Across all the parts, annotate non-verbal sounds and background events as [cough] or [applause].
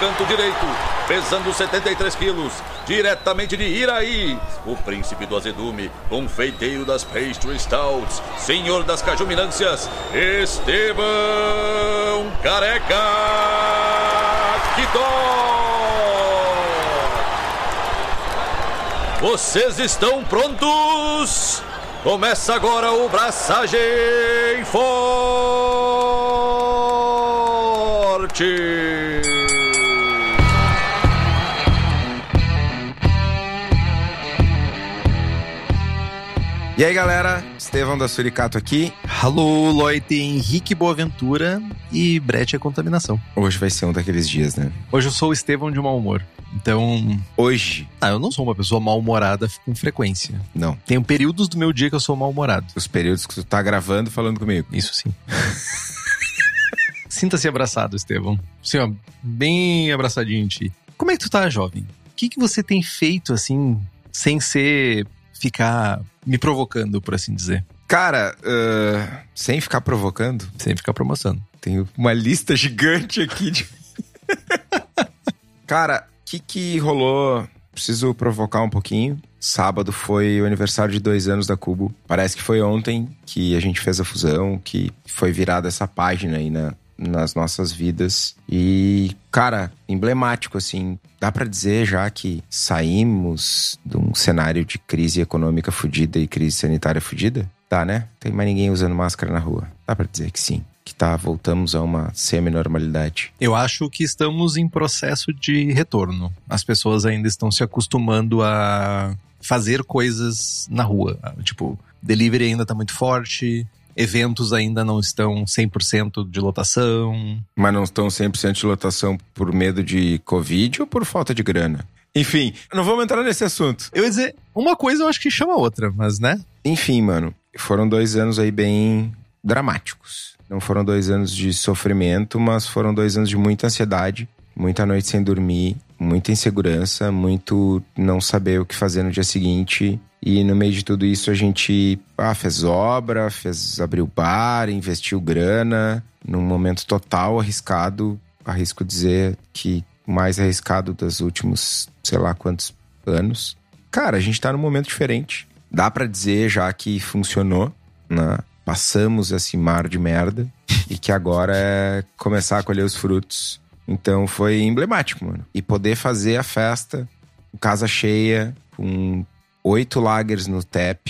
Canto direito, pesando 73 quilos, diretamente de Iraí, o príncipe do azedume, confeiteiro das pastry stouts, senhor das cajuminâncias, Estevão Careca Quitó. Vocês estão prontos? Começa agora o Braçagem Forte! E aí, galera? Estevão da Suricato aqui. Alô, Lloyd, Henrique Boaventura e Brete é contaminação. Hoje vai ser um daqueles dias, né? Hoje eu sou o Estevão de mau humor. Então. Hoje? Ah, eu não sou uma pessoa mal-humorada com frequência. Não. Tem períodos do meu dia que eu sou mal-humorado. Os períodos que tu tá gravando falando comigo. Isso sim. [laughs] Sinta-se abraçado, Estevão. Sim, ó, bem abraçadinho em ti. Como é que tu tá, jovem? O que, que você tem feito, assim, sem ser ficar me provocando, por assim dizer? Cara, uh, sem ficar provocando. Sem ficar promoção. Tenho uma lista [laughs] gigante aqui de. Cara, o que, que rolou? Preciso provocar um pouquinho. Sábado foi o aniversário de dois anos da Cubo. Parece que foi ontem que a gente fez a fusão, que foi virada essa página aí na, nas nossas vidas. E, cara, emblemático, assim. Dá para dizer já que saímos de um cenário de crise econômica fodida e crise sanitária fodida? Tá, né? Tem mais ninguém usando máscara na rua. Dá para dizer que sim. Que tá, voltamos a uma semi-normalidade. Eu acho que estamos em processo de retorno. As pessoas ainda estão se acostumando a fazer coisas na rua. Tipo, delivery ainda tá muito forte, eventos ainda não estão 100% de lotação. Mas não estão 100% de lotação por medo de Covid ou por falta de grana? Enfim, não vamos entrar nesse assunto. Eu ia dizer, uma coisa eu acho que chama a outra, mas né? Enfim, mano, foram dois anos aí bem dramáticos. Não foram dois anos de sofrimento, mas foram dois anos de muita ansiedade, muita noite sem dormir, muita insegurança, muito não saber o que fazer no dia seguinte. E no meio de tudo isso a gente ah, fez obra, fez abriu bar, investiu grana, num momento total arriscado, arrisco dizer que mais arriscado dos últimos, sei lá quantos anos. Cara, a gente tá num momento diferente. Dá para dizer já que funcionou, né? Passamos esse mar de merda e que agora é começar a colher os frutos. Então foi emblemático, mano. E poder fazer a festa, casa cheia, com oito lagers no tap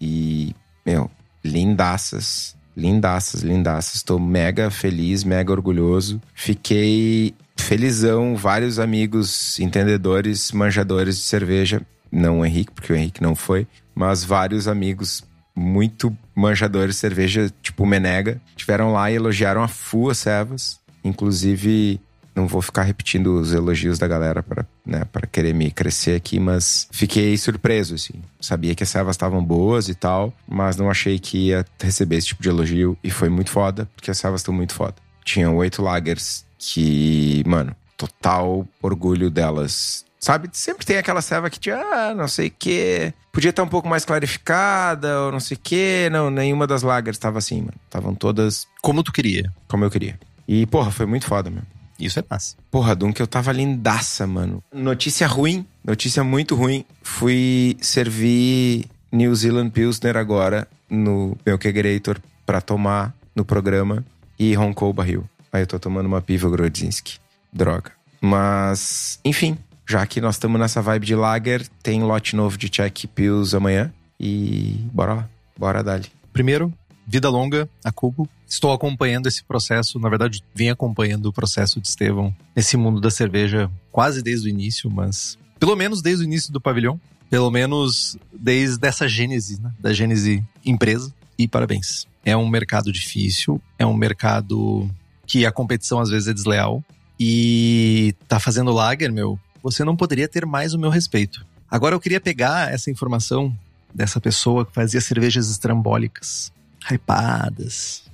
e, meu, lindaças. Lindaças, lindaças. Tô mega feliz, mega orgulhoso. Fiquei felizão, vários amigos entendedores, manjadores de cerveja. Não o Henrique, porque o Henrique não foi, mas vários amigos muito manjadores de cerveja, tipo Menega, tiveram lá e elogiaram a full as servas. Inclusive, não vou ficar repetindo os elogios da galera para né, pra querer me crescer aqui, mas fiquei surpreso, assim. Sabia que as servas estavam boas e tal, mas não achei que ia receber esse tipo de elogio e foi muito foda, porque as servas estão muito foda. Tinham oito lagers que, mano, total orgulho delas. Sabe, sempre tem aquela serva que tinha, ah, não sei o quê. Podia estar um pouco mais clarificada, ou não sei o quê. Não, nenhuma das lagers estava assim, mano. Estavam todas Como tu queria. como eu queria. E, porra, foi muito foda, mesmo. Isso é massa. Porra, Dunk, eu tava lindaça, mano. Notícia ruim, notícia muito ruim. Fui servir New Zealand Pilsner agora no meu Kegerator pra tomar no programa e roncou o barril. Aí eu tô tomando uma piva Grodzinski. Droga. Mas, enfim, já que nós estamos nessa vibe de lager, tem lote novo de Czech Pills amanhã. E bora lá, bora dali. Primeiro, vida longa a Cubo. Estou acompanhando esse processo, na verdade, vim acompanhando o processo de Estevão nesse mundo da cerveja quase desde o início, mas pelo menos desde o início do pavilhão, pelo menos desde essa gênese, né, da gênese empresa. E parabéns. É um mercado difícil, é um mercado que a competição às vezes é desleal e tá fazendo lager, meu. Você não poderia ter mais o meu respeito. Agora eu queria pegar essa informação dessa pessoa que fazia cervejas estrambólicas, hypadas,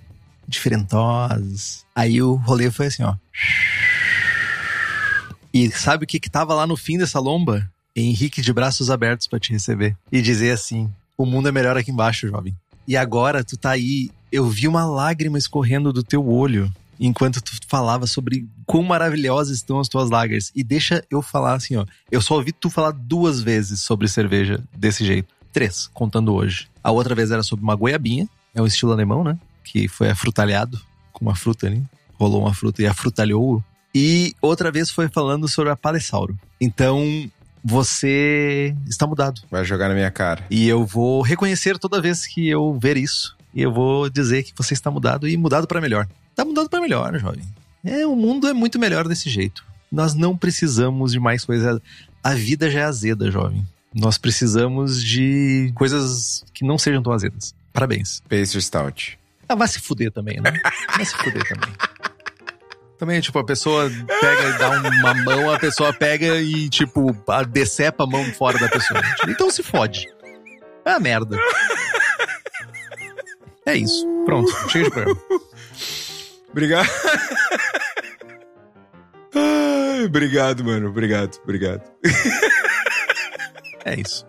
diferentosas. Aí o rolê foi assim, ó. E sabe o que que tava lá no fim dessa lomba? Henrique de braços abertos para te receber. E dizer assim: o mundo é melhor aqui embaixo, jovem. E agora tu tá aí. Eu vi uma lágrima escorrendo do teu olho enquanto tu falava sobre quão maravilhosas estão as tuas lagers. E deixa eu falar assim, ó. Eu só ouvi tu falar duas vezes sobre cerveja desse jeito. Três, contando hoje. A outra vez era sobre uma goiabinha, é um estilo alemão, né? Que foi afrutalhado com uma fruta ali. Rolou uma fruta e afrutalhou. E outra vez foi falando sobre a Palessauro. Então, você está mudado. Vai jogar na minha cara. E eu vou reconhecer toda vez que eu ver isso. E eu vou dizer que você está mudado e mudado para melhor. Tá mudando para melhor, jovem. É, o mundo é muito melhor desse jeito. Nós não precisamos de mais coisas. A vida já é azeda, jovem. Nós precisamos de coisas que não sejam tão azedas. Parabéns. Pastry Stout. Ah, vai se fuder também, né? Vai se fuder também. Também, tipo, a pessoa pega e dá uma mão, a pessoa pega e, tipo, a- decepa a mão fora da pessoa. Então se fode. É uma merda. É isso. Pronto. Chega de programa. Obrigado. Ai, obrigado, mano. Obrigado, obrigado. É isso.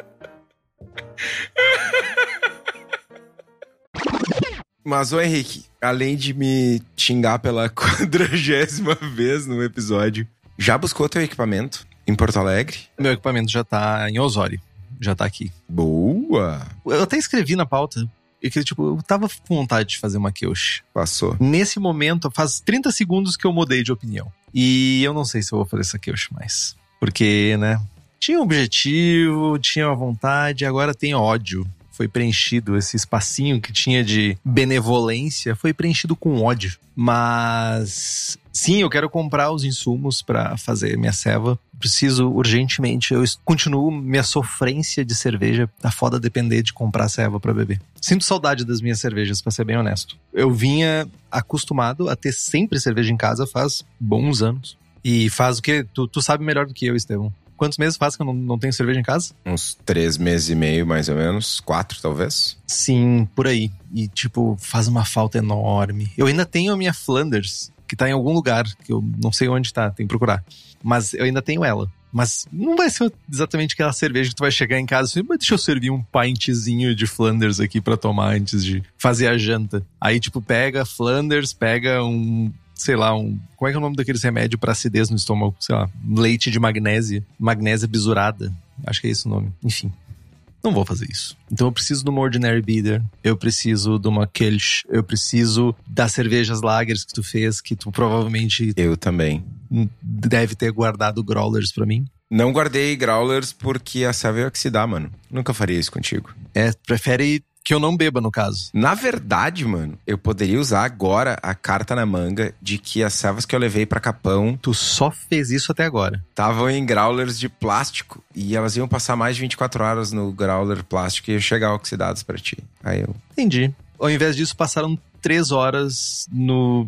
Mas, ô Henrique, além de me xingar pela [laughs] quadragésima vez no episódio, já buscou teu equipamento em Porto Alegre? Meu equipamento já tá em Osório. Já tá aqui. Boa! Eu até escrevi na pauta. E que, tipo, eu tava com vontade de fazer uma Kyosho. Passou. Nesse momento, faz 30 segundos que eu mudei de opinião. E eu não sei se eu vou fazer essa Kyosho mais. Porque, né? Tinha um objetivo, tinha uma vontade, agora tem ódio. Foi preenchido esse espacinho que tinha de benevolência, foi preenchido com ódio. Mas sim, eu quero comprar os insumos pra fazer minha ceva. Preciso urgentemente. Eu continuo minha sofrência de cerveja. Tá foda depender de comprar ceva pra beber. Sinto saudade das minhas cervejas, pra ser bem honesto. Eu vinha acostumado a ter sempre cerveja em casa faz bons anos. E faz o que? Tu, tu sabe melhor do que eu, Estevão. Quantos meses faz que eu não, não tenho cerveja em casa? Uns três meses e meio, mais ou menos. Quatro, talvez. Sim, por aí. E, tipo, faz uma falta enorme. Eu ainda tenho a minha Flanders, que tá em algum lugar, que eu não sei onde tá, tem que procurar. Mas eu ainda tenho ela. Mas não vai ser exatamente aquela cerveja que tu vai chegar em casa e assim, "Mas deixa eu servir um pintzinho de Flanders aqui pra tomar antes de fazer a janta. Aí, tipo, pega Flanders, pega um, sei lá, um. Como é que é o nome daqueles remédios pra acidez no estômago? Sei lá, leite de magnésia, magnésia bisurada. Acho que é esse o nome. Enfim. Não vou fazer isso. Então eu preciso de uma Ordinary Bitter, eu preciso de uma Kelch, eu preciso das cervejas lagers que tu fez, que tu provavelmente Eu também. deve ter guardado growlers pra mim. Não guardei growlers porque a selva ia oxidar, mano. Nunca faria isso contigo. É, prefere que eu não beba, no caso. Na verdade, mano, eu poderia usar agora a carta na manga de que as servas que eu levei pra Capão Tu só fez isso até agora. estavam em growlers de plástico e elas iam passar mais de 24 horas no growler plástico e iam chegar oxidados pra ti. Aí eu. Entendi. Ao invés disso, passaram três horas no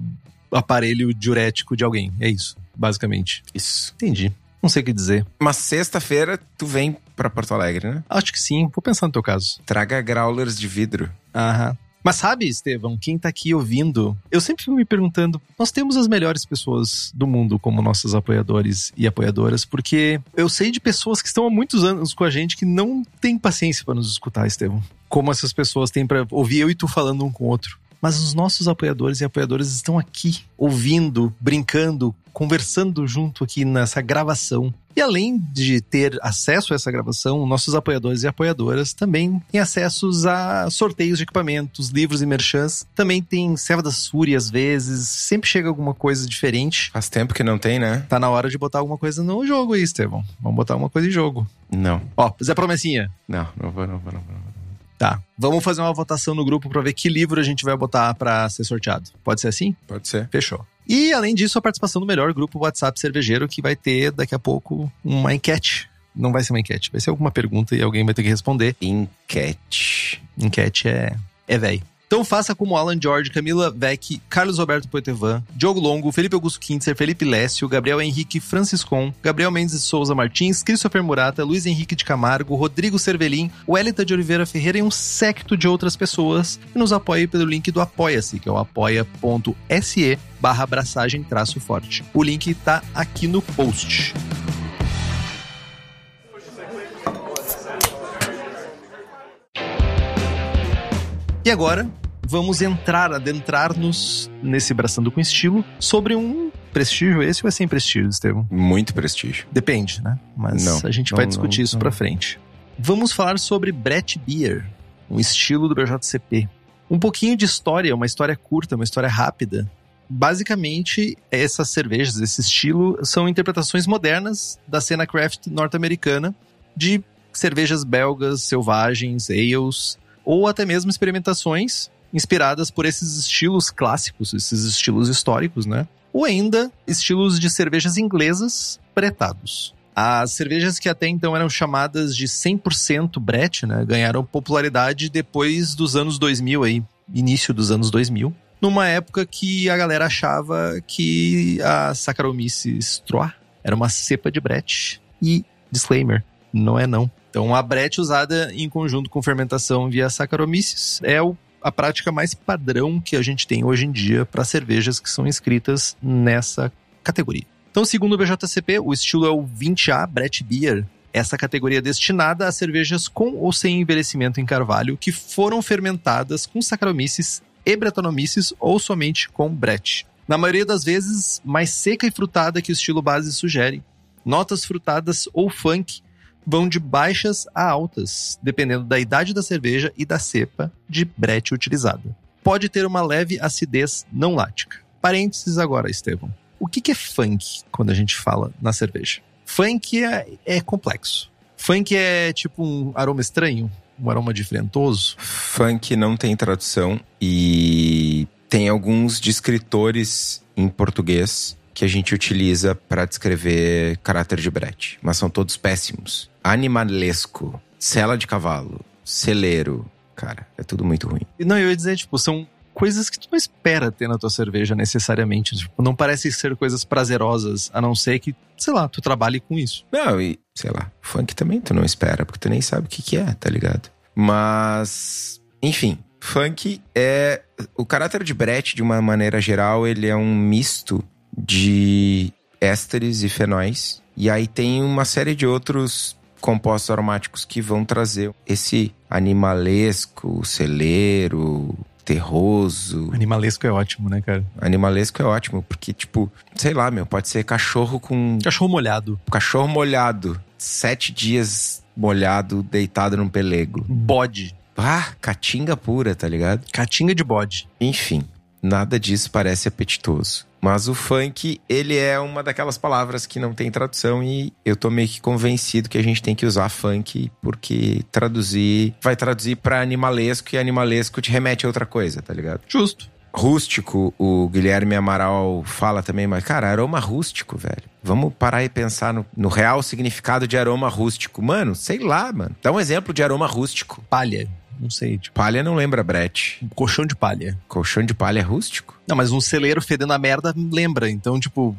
aparelho diurético de alguém. É isso, basicamente. Isso. Entendi. Não sei o que dizer. Mas sexta-feira tu vem pra Porto Alegre, né? Acho que sim. Vou pensar no teu caso. Traga growlers de vidro. Aham. Mas sabe, Estevão, quem tá aqui ouvindo, eu sempre fico me perguntando, nós temos as melhores pessoas do mundo como nossos apoiadores e apoiadoras, porque eu sei de pessoas que estão há muitos anos com a gente que não têm paciência para nos escutar, Estevão. Como essas pessoas têm para ouvir eu e tu falando um com o outro. Mas os nossos apoiadores e apoiadoras estão aqui, ouvindo, brincando, conversando junto aqui nessa gravação. E além de ter acesso a essa gravação, nossos apoiadores e apoiadoras também têm acessos a sorteios de equipamentos, livros e merchans. Também tem serva da Suri às vezes, sempre chega alguma coisa diferente. Faz tempo que não tem, né? Tá na hora de botar alguma coisa no jogo aí, Estevão. Vamos botar alguma coisa em jogo. Não. Ó, Zé Promessinha. Não, não vou, não vou, não vou. Não vou. Tá. Vamos fazer uma votação no grupo pra ver que livro a gente vai botar pra ser sorteado. Pode ser assim? Pode ser. Fechou. E além disso, a participação do melhor grupo WhatsApp cervejeiro que vai ter daqui a pouco uma enquete. Não vai ser uma enquete, vai ser alguma pergunta e alguém vai ter que responder. Enquete. Enquete é é velho. Então faça como Alan George, Camila Vec, Carlos Roberto Poitevin, Diogo Longo, Felipe Augusto Kintzer, Felipe Lécio, Gabriel Henrique Franciscon, Gabriel Mendes de Souza Martins, Christopher Murata, Luiz Henrique de Camargo, Rodrigo Cervelin, Wellington de Oliveira Ferreira e um secto de outras pessoas. E nos apoie pelo link do Apoia-se, que é o apoia.se barra abraçagem traço forte. O link tá aqui no post. E agora, vamos entrar, adentrar-nos nesse Braçando com Estilo sobre um prestígio esse ou é sem prestígio, Estevam? Muito prestígio. Depende, né? Mas Não, a gente não, vai discutir não, isso não. pra frente. Vamos falar sobre Brett Beer, um estilo do BJCP. Um pouquinho de história, uma história curta, uma história rápida. Basicamente, essas cervejas, esse estilo, são interpretações modernas da cena craft norte-americana de cervejas belgas, selvagens, ales, ou até mesmo experimentações inspiradas por esses estilos clássicos, esses estilos históricos, né? Ou ainda estilos de cervejas inglesas pretados. As cervejas que até então eram chamadas de 100% Brett, né, ganharam popularidade depois dos anos 2000 aí, início dos anos 2000, numa época que a galera achava que a Saccharomyces Stroh era uma cepa de Brett. E disclaimer, não é não. Então a Brett usada em conjunto com fermentação via Saccharomyces é o a prática mais padrão que a gente tem hoje em dia para cervejas que são inscritas nessa categoria. Então, segundo o BJCP, o estilo é o 20A Brett Beer. Essa categoria é destinada a cervejas com ou sem envelhecimento em carvalho que foram fermentadas com Saccharomyces e Brettanomyces ou somente com Brett. Na maioria das vezes, mais seca e frutada que o estilo base sugere. Notas frutadas ou funk vão de baixas a altas, dependendo da idade da cerveja e da cepa de brete utilizada. Pode ter uma leve acidez não lática. Parênteses agora, Estevão. O que que é funk quando a gente fala na cerveja? Funk é, é complexo. Funk é tipo um aroma estranho, um aroma diferentoso. Funk não tem tradução e tem alguns descritores em português que a gente utiliza para descrever caráter de brete, mas são todos péssimos. Animalesco, cela de cavalo, celeiro, cara, é tudo muito ruim. E Não, eu ia dizer, tipo, são coisas que tu não espera ter na tua cerveja necessariamente. Tipo, não parecem ser coisas prazerosas, a não ser que, sei lá, tu trabalhe com isso. Não, e sei lá, funk também tu não espera, porque tu nem sabe o que que é, tá ligado? Mas, enfim, funk é o caráter de brete de uma maneira geral, ele é um misto de ésteres e fenóis. E aí tem uma série de outros compostos aromáticos que vão trazer esse animalesco, celeiro, terroso. Animalesco é ótimo, né, cara? Animalesco é ótimo, porque, tipo, sei lá, meu, pode ser cachorro com Cachorro molhado. cachorro molhado, sete dias molhado, deitado num pelego. Bode. Ah, caatinga pura, tá ligado? Catinga de bode. Enfim, nada disso parece apetitoso. Mas o funk, ele é uma daquelas palavras que não tem tradução e eu tô meio que convencido que a gente tem que usar funk porque traduzir vai traduzir pra animalesco e animalesco te remete a outra coisa, tá ligado? Justo. Rústico, o Guilherme Amaral fala também, mas cara, aroma rústico, velho. Vamos parar e pensar no, no real significado de aroma rústico. Mano, sei lá, mano. Dá um exemplo de aroma rústico. Palha. Não sei, tipo, Palha não lembra Brett. um colchão de palha. Colchão de palha é rústico? Não, mas um celeiro fedendo a merda lembra. Então, tipo,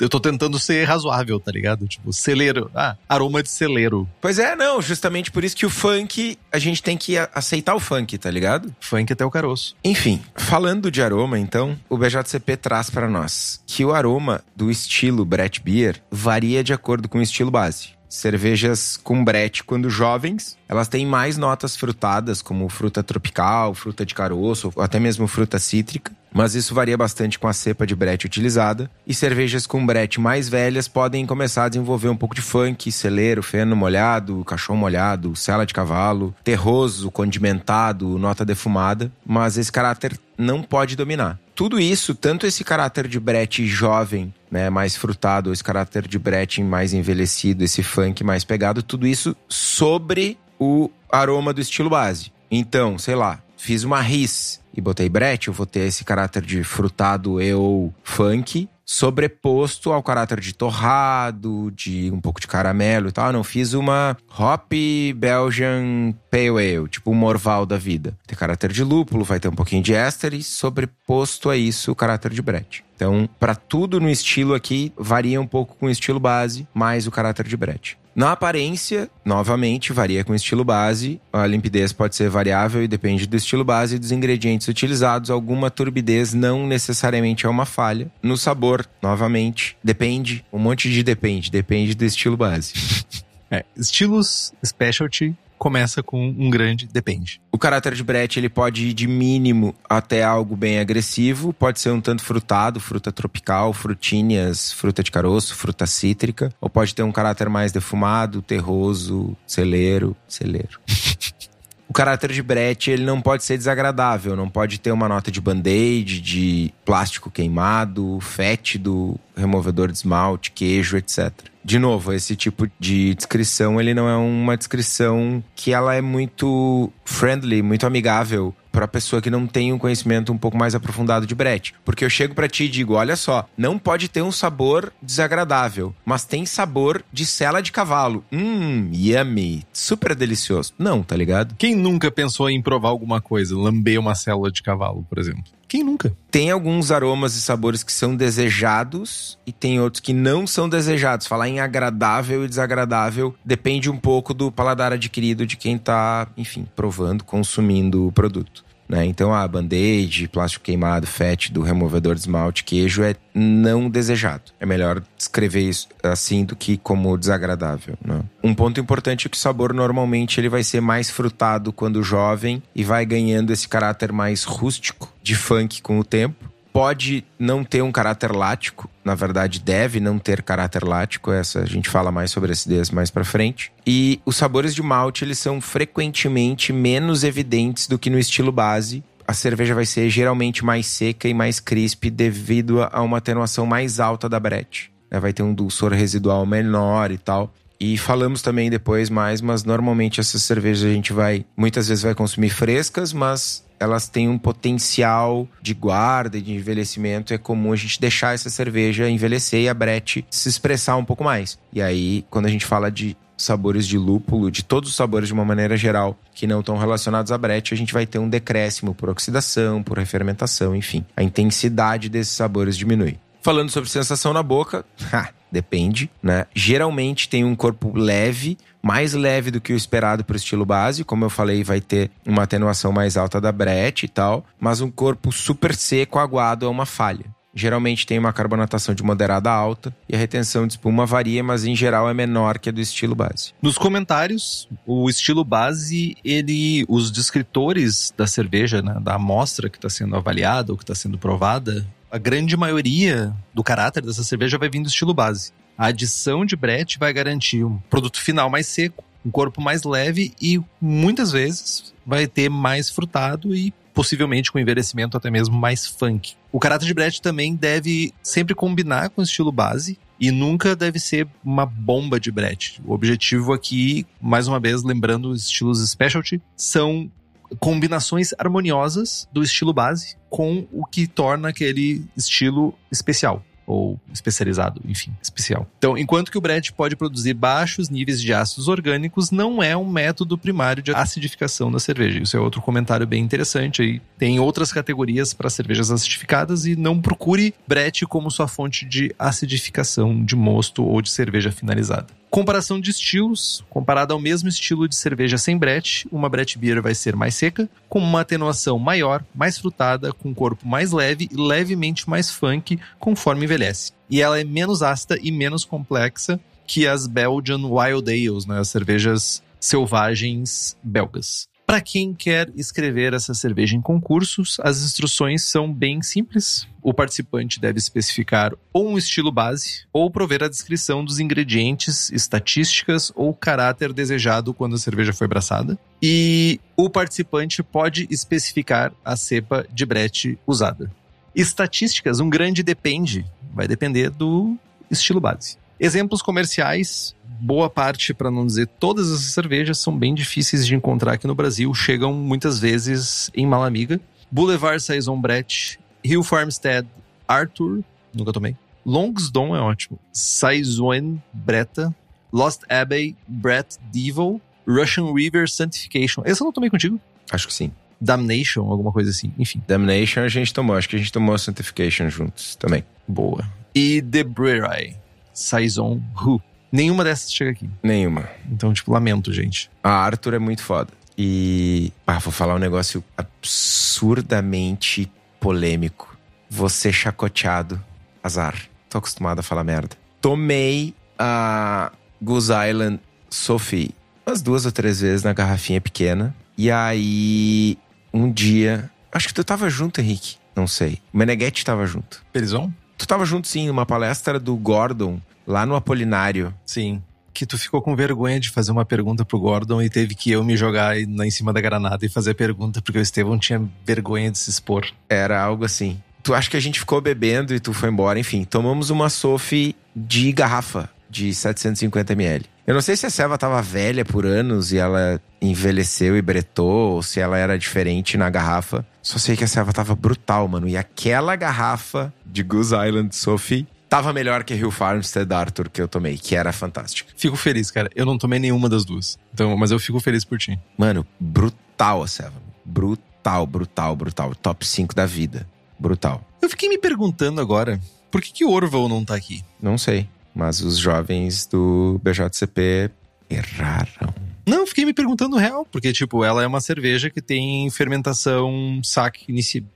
eu tô tentando ser razoável, tá ligado? Tipo, celeiro. Ah, aroma de celeiro. Pois é, não, justamente por isso que o funk, a gente tem que aceitar o funk, tá ligado? Funk até o caroço. Enfim, falando de aroma, então, o BJCP traz pra nós que o aroma do estilo Brett Beer varia de acordo com o estilo base. Cervejas com Brett, quando jovens, elas têm mais notas frutadas, como fruta tropical, fruta de caroço, até mesmo fruta cítrica. Mas isso varia bastante com a cepa de Brett utilizada. E cervejas com Brett mais velhas podem começar a desenvolver um pouco de funk, celeiro, feno molhado, cachorro molhado, cela de cavalo, terroso, condimentado, nota defumada. Mas esse caráter não pode dominar. Tudo isso, tanto esse caráter de Brett jovem, né, mais frutado, esse caráter de Brett mais envelhecido, esse funk mais pegado, tudo isso sobre o aroma do estilo base. Então, sei lá, fiz uma RIS e botei Brett, eu vou ter esse caráter de frutado e ou funk, sobreposto ao caráter de torrado, de um pouco de caramelo e tal. Não fiz uma Hop Belgian Pale Ale, tipo um Morval da vida. Tem caráter de lúpulo, vai ter um pouquinho de éster e sobreposto a isso o caráter de brete. Então, para tudo no estilo aqui, varia um pouco com o estilo base, mais o caráter de brete. Na aparência, novamente, varia com o estilo base. A limpidez pode ser variável e depende do estilo base e dos ingredientes utilizados. Alguma turbidez não necessariamente é uma falha. No sabor, novamente, depende. Um monte de depende. Depende do estilo base. [laughs] É, estilos specialty começa com um grande depende. O caráter de brete ele pode ir de mínimo até algo bem agressivo, pode ser um tanto frutado, fruta tropical, frutinhas, fruta de caroço, fruta cítrica, ou pode ter um caráter mais defumado, terroso, celeiro, celeiro. [laughs] O caráter de brete, ele não pode ser desagradável, não pode ter uma nota de band-aid, de plástico queimado, fétido, removedor de esmalte, queijo, etc. De novo, esse tipo de descrição, ele não é uma descrição que ela é muito friendly, muito amigável para pessoa que não tem um conhecimento um pouco mais aprofundado de brete. Porque eu chego para ti e digo, olha só, não pode ter um sabor desagradável, mas tem sabor de cela de cavalo. Hum, yummy, super delicioso. Não, tá ligado? Quem nunca pensou em provar alguma coisa, lamber uma célula de cavalo, por exemplo? Quem nunca? Tem alguns aromas e sabores que são desejados e tem outros que não são desejados. Falar em agradável e desagradável depende um pouco do paladar adquirido de quem tá, enfim, provando, consumindo o produto. Né? Então, a band-aid, plástico queimado, fétido, removedor de esmalte, queijo é não desejado. É melhor descrever isso assim do que como desagradável. Né? Um ponto importante é que o sabor normalmente ele vai ser mais frutado quando jovem e vai ganhando esse caráter mais rústico de funk com o tempo pode não ter um caráter lático, na verdade deve não ter caráter lático, essa a gente fala mais sobre acidez mais para frente. E os sabores de malte, eles são frequentemente menos evidentes do que no estilo base. A cerveja vai ser geralmente mais seca e mais crisp devido a uma atenuação mais alta da brete. Né? Vai ter um dulçor residual menor e tal. E falamos também depois mais, mas normalmente essas cervejas a gente vai, muitas vezes vai consumir frescas, mas elas têm um potencial de guarda e de envelhecimento. É comum a gente deixar essa cerveja envelhecer e a brete se expressar um pouco mais. E aí, quando a gente fala de sabores de lúpulo, de todos os sabores de uma maneira geral, que não estão relacionados à brete, a gente vai ter um decréscimo por oxidação, por refermentação, enfim. A intensidade desses sabores diminui. Falando sobre sensação na boca, [laughs] depende, né? Geralmente tem um corpo leve, mais leve do que o esperado para o estilo base. Como eu falei, vai ter uma atenuação mais alta da brete e tal, mas um corpo super seco, aguado é uma falha. Geralmente tem uma carbonatação de moderada alta e a retenção de espuma varia, mas em geral é menor que a do estilo base. Nos comentários, o estilo base, ele, os descritores da cerveja, né, da amostra que está sendo avaliada ou que está sendo provada, a grande maioria do caráter dessa cerveja vai vir do estilo base. A adição de brete vai garantir um produto final mais seco, um corpo mais leve e muitas vezes vai ter mais frutado e possivelmente com envelhecimento até mesmo mais funk. O caráter de brete também deve sempre combinar com o estilo base e nunca deve ser uma bomba de brete. O objetivo aqui, mais uma vez, lembrando os estilos specialty, são combinações harmoniosas do estilo base com o que torna aquele estilo especial ou especializado, enfim, especial. Então, enquanto que o Brett pode produzir baixos níveis de ácidos orgânicos, não é um método primário de acidificação da cerveja. Isso é outro comentário bem interessante aí. Tem outras categorias para cervejas acidificadas e não procure Brett como sua fonte de acidificação de mosto ou de cerveja finalizada. Comparação de estilos, comparado ao mesmo estilo de cerveja sem brete, uma brete beer vai ser mais seca, com uma atenuação maior, mais frutada, com um corpo mais leve e levemente mais funk conforme envelhece. E ela é menos ácida e menos complexa que as Belgian Wild Ales, né, as cervejas selvagens belgas. Para quem quer escrever essa cerveja em concursos, as instruções são bem simples. O participante deve especificar ou um estilo base, ou prover a descrição dos ingredientes, estatísticas ou caráter desejado quando a cerveja foi braçada. E o participante pode especificar a cepa de brete usada. Estatísticas, um grande depende, vai depender do estilo base. Exemplos comerciais, boa parte, para não dizer todas as cervejas, são bem difíceis de encontrar aqui no Brasil. Chegam muitas vezes em Malamiga. Boulevard Saison Brett, Hill Farmstead, Arthur, nunca tomei. Longsdon é ótimo. Saison Breta. Lost Abbey Brett Devil. Russian River Sanctification. Esse eu não tomei contigo? Acho que sim. Damnation, alguma coisa assim. Enfim, Damnation a gente tomou. Acho que a gente tomou Sanctification juntos também. boa. E The Brewery. Saison Who. Nenhuma dessas chega aqui. Nenhuma. Então, tipo, lamento, gente. A Arthur é muito foda. E. Ah, vou falar um negócio absurdamente polêmico. Você chacoteado. Azar. Tô acostumado a falar merda. Tomei a Goose Island Sophie umas duas ou três vezes na garrafinha pequena. E aí, um dia. Acho que tu tava junto, Henrique. Não sei. O Meneghetti tava junto. Perison? Tu tava junto, sim, numa palestra do Gordon, lá no Apolinário. Sim. Que tu ficou com vergonha de fazer uma pergunta pro Gordon e teve que eu me jogar lá em cima da granada e fazer a pergunta, porque o Estevão tinha vergonha de se expor. Era algo assim. Tu acha que a gente ficou bebendo e tu foi embora? Enfim, tomamos uma Sophie de garrafa de 750ml. Eu não sei se a Seva tava velha por anos e ela envelheceu e bretou, ou se ela era diferente na garrafa. Só sei que a Seva tava brutal, mano. E aquela garrafa de Goose Island Sophie tava melhor que a Hill Farmstead Arthur que eu tomei, que era fantástica. Fico feliz, cara. Eu não tomei nenhuma das duas. Então, mas eu fico feliz por ti. Mano, brutal a Seva. Brutal, brutal, brutal. Top 5 da vida. Brutal. Eu fiquei me perguntando agora, por que que o Orval não tá aqui? Não sei. Mas os jovens do BJCP erraram. Não, fiquei me perguntando real, porque, tipo, ela é uma cerveja que tem fermentação saque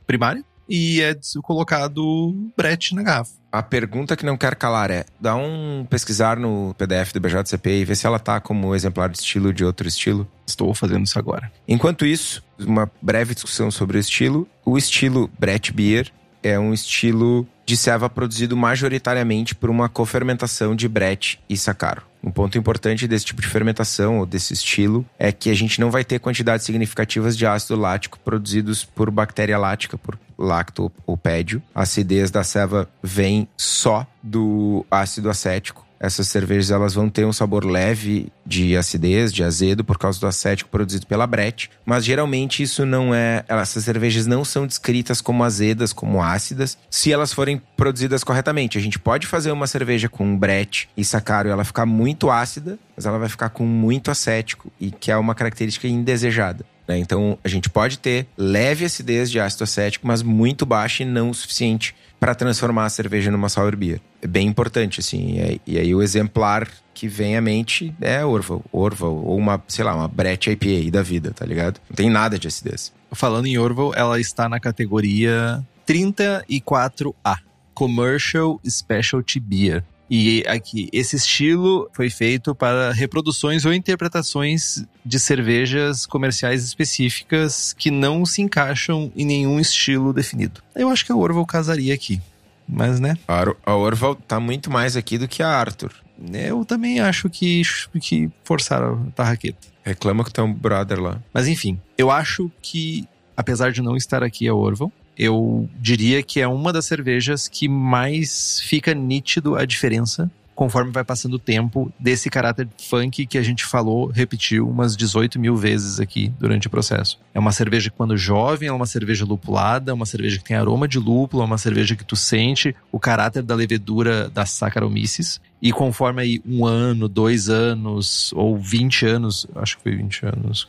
primária e é colocado brete na garrafa. A pergunta que não quer calar é: dá um pesquisar no PDF do BJCP e vê se ela tá como exemplar de estilo de outro estilo. Estou fazendo isso agora. Enquanto isso, uma breve discussão sobre o estilo. O estilo Brett Beer é um estilo de ceva produzido majoritariamente por uma cofermentação de Brett e Sacaro. Um ponto importante desse tipo de fermentação ou desse estilo é que a gente não vai ter quantidades significativas de ácido lático produzidos por bactéria lática, por lacto ou pédio. A acidez da ceva vem só do ácido acético. Essas cervejas elas vão ter um sabor leve de acidez, de azedo, por causa do acético produzido pela Brett. Mas geralmente isso não é. Essas cervejas não são descritas como azedas, como ácidas, se elas forem produzidas corretamente. A gente pode fazer uma cerveja com Brett e Sacaro e ela ficar muito ácida, mas ela vai ficar com muito acético, e que é uma característica indesejada. né? Então a gente pode ter leve acidez de ácido acético, mas muito baixa e não o suficiente para transformar a cerveja numa sour beer. É bem importante, assim. E aí, o exemplar que vem à mente é Orval. Orval, ou uma, sei lá, uma Brett IPA da vida, tá ligado? Não tem nada de acidez. Falando em Orval, ela está na categoria 34A, Commercial Specialty Beer. E aqui, esse estilo foi feito para reproduções ou interpretações de cervejas comerciais específicas que não se encaixam em nenhum estilo definido. Eu acho que a Orval casaria aqui. Mas, né? A Or- A Orval tá muito mais aqui do que a Arthur. Eu também acho que, que forçaram a tarraqueta. Reclama com o teu brother lá. Mas enfim, eu acho que, apesar de não estar aqui a Orval, eu diria que é uma das cervejas que mais fica nítido a diferença conforme vai passando o tempo desse caráter funk que a gente falou, repetiu umas 18 mil vezes aqui durante o processo. É uma cerveja que, quando jovem, é uma cerveja lupulada, é uma cerveja que tem aroma de lúpulo, é uma cerveja que tu sente o caráter da levedura da Saccharomyces. E conforme aí um ano, dois anos ou 20 anos, acho que foi 20 anos,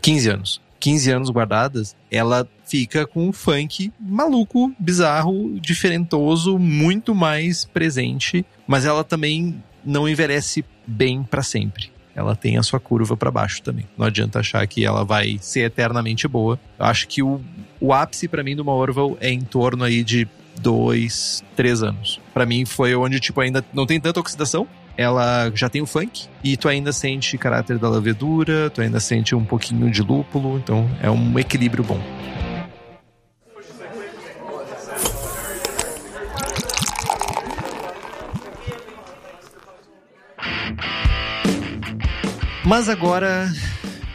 15 anos. 15 anos guardadas, ela fica com um funk maluco, bizarro, diferentoso, muito mais presente, mas ela também não envelhece bem pra sempre. Ela tem a sua curva pra baixo também. Não adianta achar que ela vai ser eternamente boa. Eu acho que o, o ápice pra mim de uma Orval é em torno aí de dois, três anos. Pra mim foi onde tipo ainda não tem tanta oxidação, ela já tem o funk e tu ainda sente caráter da levedura, tu ainda sente um pouquinho de lúpulo, então é um equilíbrio bom. Mas agora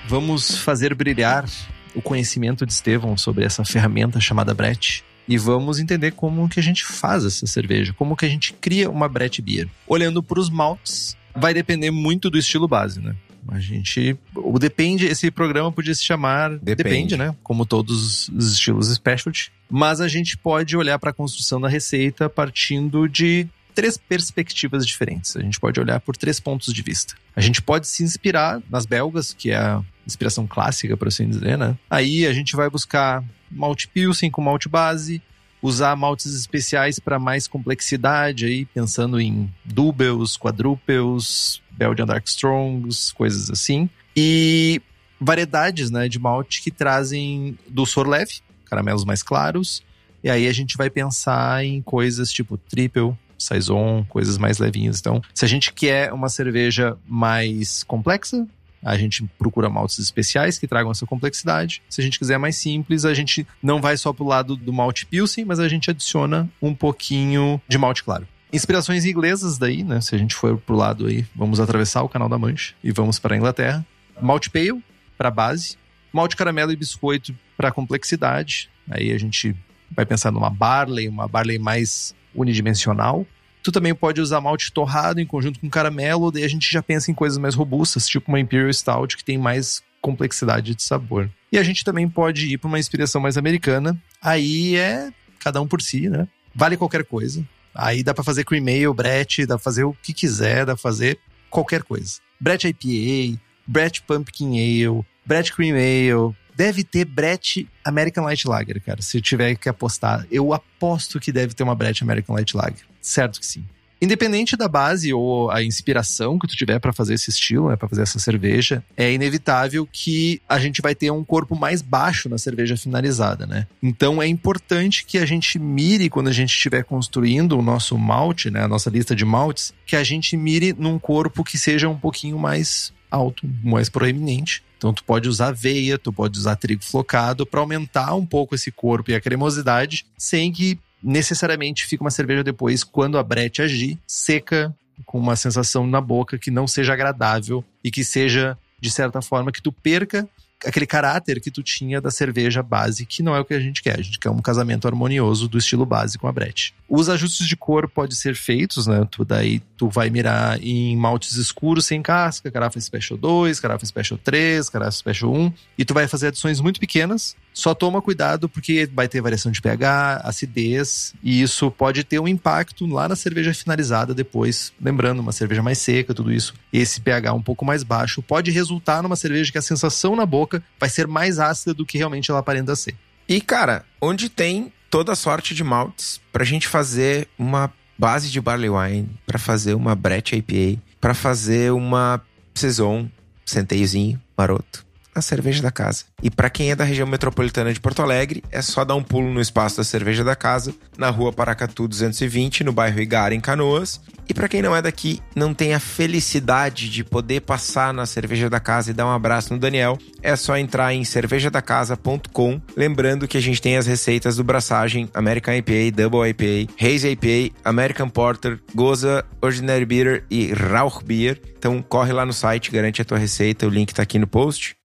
vamos fazer brilhar o conhecimento de Estevão sobre essa ferramenta chamada Brett e vamos entender como que a gente faz essa cerveja, como que a gente cria uma Brett Beer. Olhando para os maltes, vai depender muito do estilo base, né? A gente. O depende, esse programa podia se chamar. Depende. Depende, né? Como todos os estilos specialty. Mas a gente pode olhar para a construção da receita partindo de três perspectivas diferentes. A gente pode olhar por três pontos de vista. A gente pode se inspirar nas belgas, que é a inspiração clássica, por assim dizer, né? Aí a gente vai buscar malte pilsen com malte base, usar maltes especiais para mais complexidade, aí pensando em doubles, quadruples, Belgian Dark Strongs, coisas assim. E variedades né, de malte que trazem dulçor leve, caramelos mais claros. E aí a gente vai pensar em coisas tipo triple, saison, coisas mais levinhas. Então, se a gente quer uma cerveja mais complexa, a gente procura maltes especiais que tragam essa complexidade. Se a gente quiser mais simples, a gente não vai só pro lado do malte pilsen, mas a gente adiciona um pouquinho de malte claro. Inspirações inglesas daí, né? Se a gente for pro lado aí, vamos atravessar o Canal da Mancha e vamos para a Inglaterra. Malte pale para base, malte caramelo e biscoito para complexidade. Aí a gente vai pensar numa barley, uma barley mais unidimensional. Tu também pode usar malte torrado em conjunto com caramelo, daí a gente já pensa em coisas mais robustas, tipo uma Imperial Stout que tem mais complexidade de sabor. E a gente também pode ir para uma inspiração mais americana. Aí é cada um por si, né? Vale qualquer coisa. Aí dá para fazer cream ale, Brett, dá pra fazer o que quiser, dá pra fazer qualquer coisa. Brett IPA, Brett Pumpkin Ale, Brett Cream Ale, deve ter Brett American Light Lager, cara. Se tiver que apostar, eu aposto que deve ter uma Brett American Light Lager. Certo que sim. Independente da base ou a inspiração que tu tiver para fazer esse estilo, né, para fazer essa cerveja, é inevitável que a gente vai ter um corpo mais baixo na cerveja finalizada, né? Então é importante que a gente mire quando a gente estiver construindo o nosso malte, né, a nossa lista de maltes, que a gente mire num corpo que seja um pouquinho mais alto, mais proeminente. Então tu pode usar aveia, tu pode usar trigo flocado para aumentar um pouco esse corpo e a cremosidade, sem que necessariamente fique uma cerveja depois quando a brete agir seca, com uma sensação na boca que não seja agradável e que seja de certa forma que tu perca aquele caráter que tu tinha da cerveja base, que não é o que a gente quer. A gente quer um casamento harmonioso do estilo base com a Brett. Os ajustes de cor podem ser feitos, né? Tu, daí tu vai mirar em maltes escuros sem casca, carafa Special 2, carafa Special 3, carafa Special 1, e tu vai fazer adições muito pequenas. Só toma cuidado porque vai ter variação de pH, acidez, e isso pode ter um impacto lá na cerveja finalizada depois. Lembrando, uma cerveja mais seca, tudo isso, esse pH um pouco mais baixo pode resultar numa cerveja que a sensação na boca vai ser mais ácida do que realmente ela aparenta ser. E, cara, onde tem toda sorte de maltes pra gente fazer uma base de barley wine, pra fazer uma Brett IPA, pra fazer uma saison, centeiozinho, maroto. A cerveja da casa. E pra quem é da região metropolitana de Porto Alegre, é só dar um pulo no espaço da cerveja da casa, na rua Paracatu 220, no bairro Igara, em Canoas. E pra quem não é daqui, não tem a felicidade de poder passar na cerveja da casa e dar um abraço no Daniel, é só entrar em cervejadacasa.com. Lembrando que a gente tem as receitas do Braçagem, American IPA, Double IPA, Haze IPA, American Porter, Goza, Ordinary Beer e Rauch Beer. Então corre lá no site, garante a tua receita, o link tá aqui no post.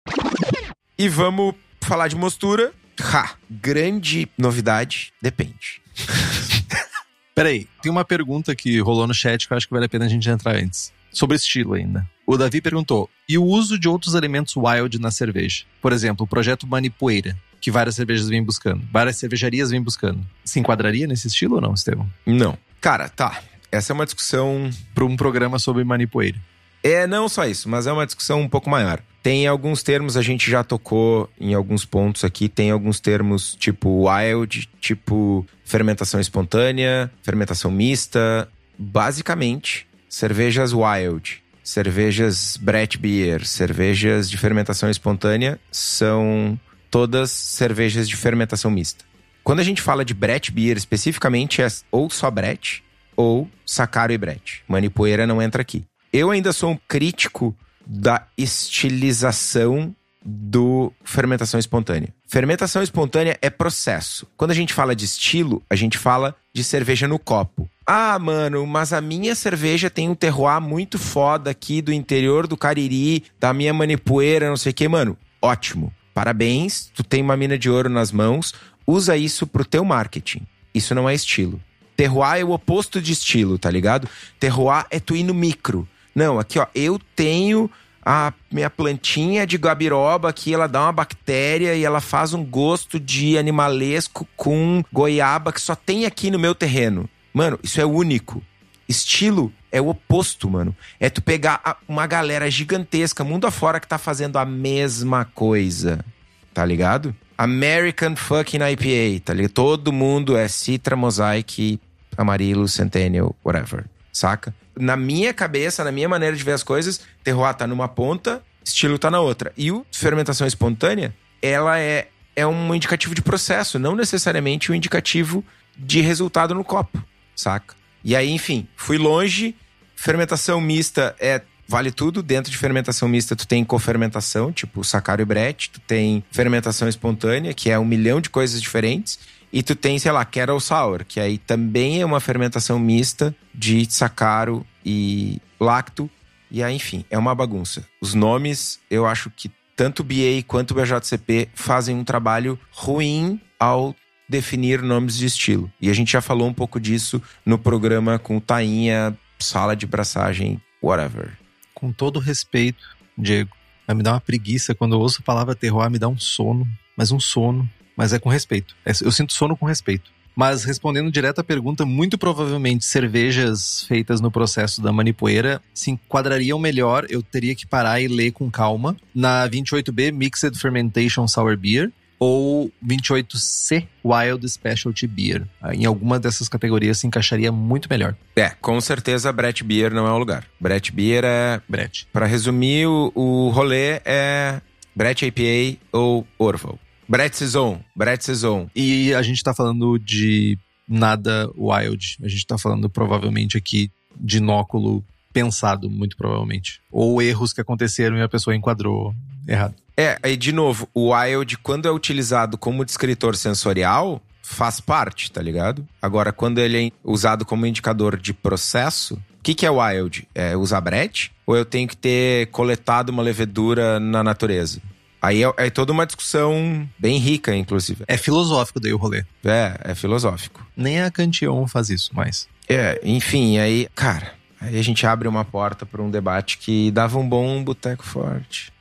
E vamos falar de mostura. Ha! Grande novidade, depende. [laughs] Peraí, tem uma pergunta que rolou no chat que eu acho que vale a pena a gente entrar antes. Sobre estilo ainda. O Davi perguntou: e o uso de outros elementos wild na cerveja? Por exemplo, o projeto Manipoeira, que várias cervejas vêm buscando, várias cervejarias vêm buscando. Se enquadraria nesse estilo ou não, Estevão? Não. Cara, tá. Essa é uma discussão. Para um programa sobre Manipoeira. É, não só isso, mas é uma discussão um pouco maior. Tem alguns termos, a gente já tocou em alguns pontos aqui, tem alguns termos tipo wild, tipo fermentação espontânea, fermentação mista. Basicamente, cervejas wild, cervejas Brett Beer, cervejas de fermentação espontânea são todas cervejas de fermentação mista. Quando a gente fala de Brett Beer especificamente, é ou só Brett ou Sacaro e Brett. Manipoeira não entra aqui. Eu ainda sou um crítico da estilização do fermentação espontânea. Fermentação espontânea é processo. Quando a gente fala de estilo, a gente fala de cerveja no copo. Ah, mano, mas a minha cerveja tem um terroir muito foda aqui do interior do Cariri, da minha manipoeira, não sei o que, mano. Ótimo. Parabéns, tu tem uma mina de ouro nas mãos, usa isso pro teu marketing. Isso não é estilo. Terroir é o oposto de estilo, tá ligado? Terroir é tu ir no micro. Não, aqui ó, eu tenho a minha plantinha de gabiroba aqui, ela dá uma bactéria e ela faz um gosto de animalesco com goiaba que só tem aqui no meu terreno. Mano, isso é único. Estilo é o oposto, mano. É tu pegar uma galera gigantesca, mundo afora, que tá fazendo a mesma coisa. Tá ligado? American fucking IPA, tá ligado? Todo mundo é Citra, Mosaic, Amarillo, Centennial, whatever. Saca? Na minha cabeça, na minha maneira de ver as coisas, terroir tá numa ponta, estilo tá na outra. E o fermentação espontânea, ela é, é um indicativo de processo, não necessariamente um indicativo de resultado no copo, saca? E aí, enfim, fui longe. Fermentação mista é vale tudo. Dentro de fermentação mista, tu tem cofermentação, tipo sacário e brete. Tu tem fermentação espontânea, que é um milhão de coisas diferentes. E tu tem, sei lá, Kettle Sour, que aí também é uma fermentação mista de sacaro e lacto. E aí, enfim, é uma bagunça. Os nomes, eu acho que tanto o BA quanto o BJCP fazem um trabalho ruim ao definir nomes de estilo. E a gente já falou um pouco disso no programa com Tainha, sala de braçagem, whatever. Com todo respeito, Diego, me dá uma preguiça quando eu ouço a palavra terroir, me dá um sono, mas um sono, mas é com respeito. É, eu sinto sono com respeito. Mas respondendo direto à pergunta, muito provavelmente cervejas feitas no processo da manipoeira se enquadrariam melhor. Eu teria que parar e ler com calma. Na 28B Mixed Fermentation Sour Beer, ou 28C Wild Specialty Beer. Em alguma dessas categorias se encaixaria muito melhor. É, com certeza Brett Beer não é o lugar. Brett Beer é. Brett. Para resumir, o, o rolê é Brett APA ou Orval. Brett Saison, Brett Saison. E a gente tá falando de nada wild. A gente tá falando provavelmente aqui de inóculo pensado, muito provavelmente. Ou erros que aconteceram e a pessoa enquadrou errado. É, aí de novo, o wild, quando é utilizado como descritor sensorial, faz parte, tá ligado? Agora, quando ele é usado como indicador de processo, o que, que é wild? É usar brete? Ou eu tenho que ter coletado uma levedura na natureza? Aí é, é, toda uma discussão bem rica, inclusive. É filosófico daí o rolê. É, é filosófico. Nem a Cantillon faz isso, mas... É, enfim, aí, cara, aí a gente abre uma porta para um debate que dava um bom boteco forte.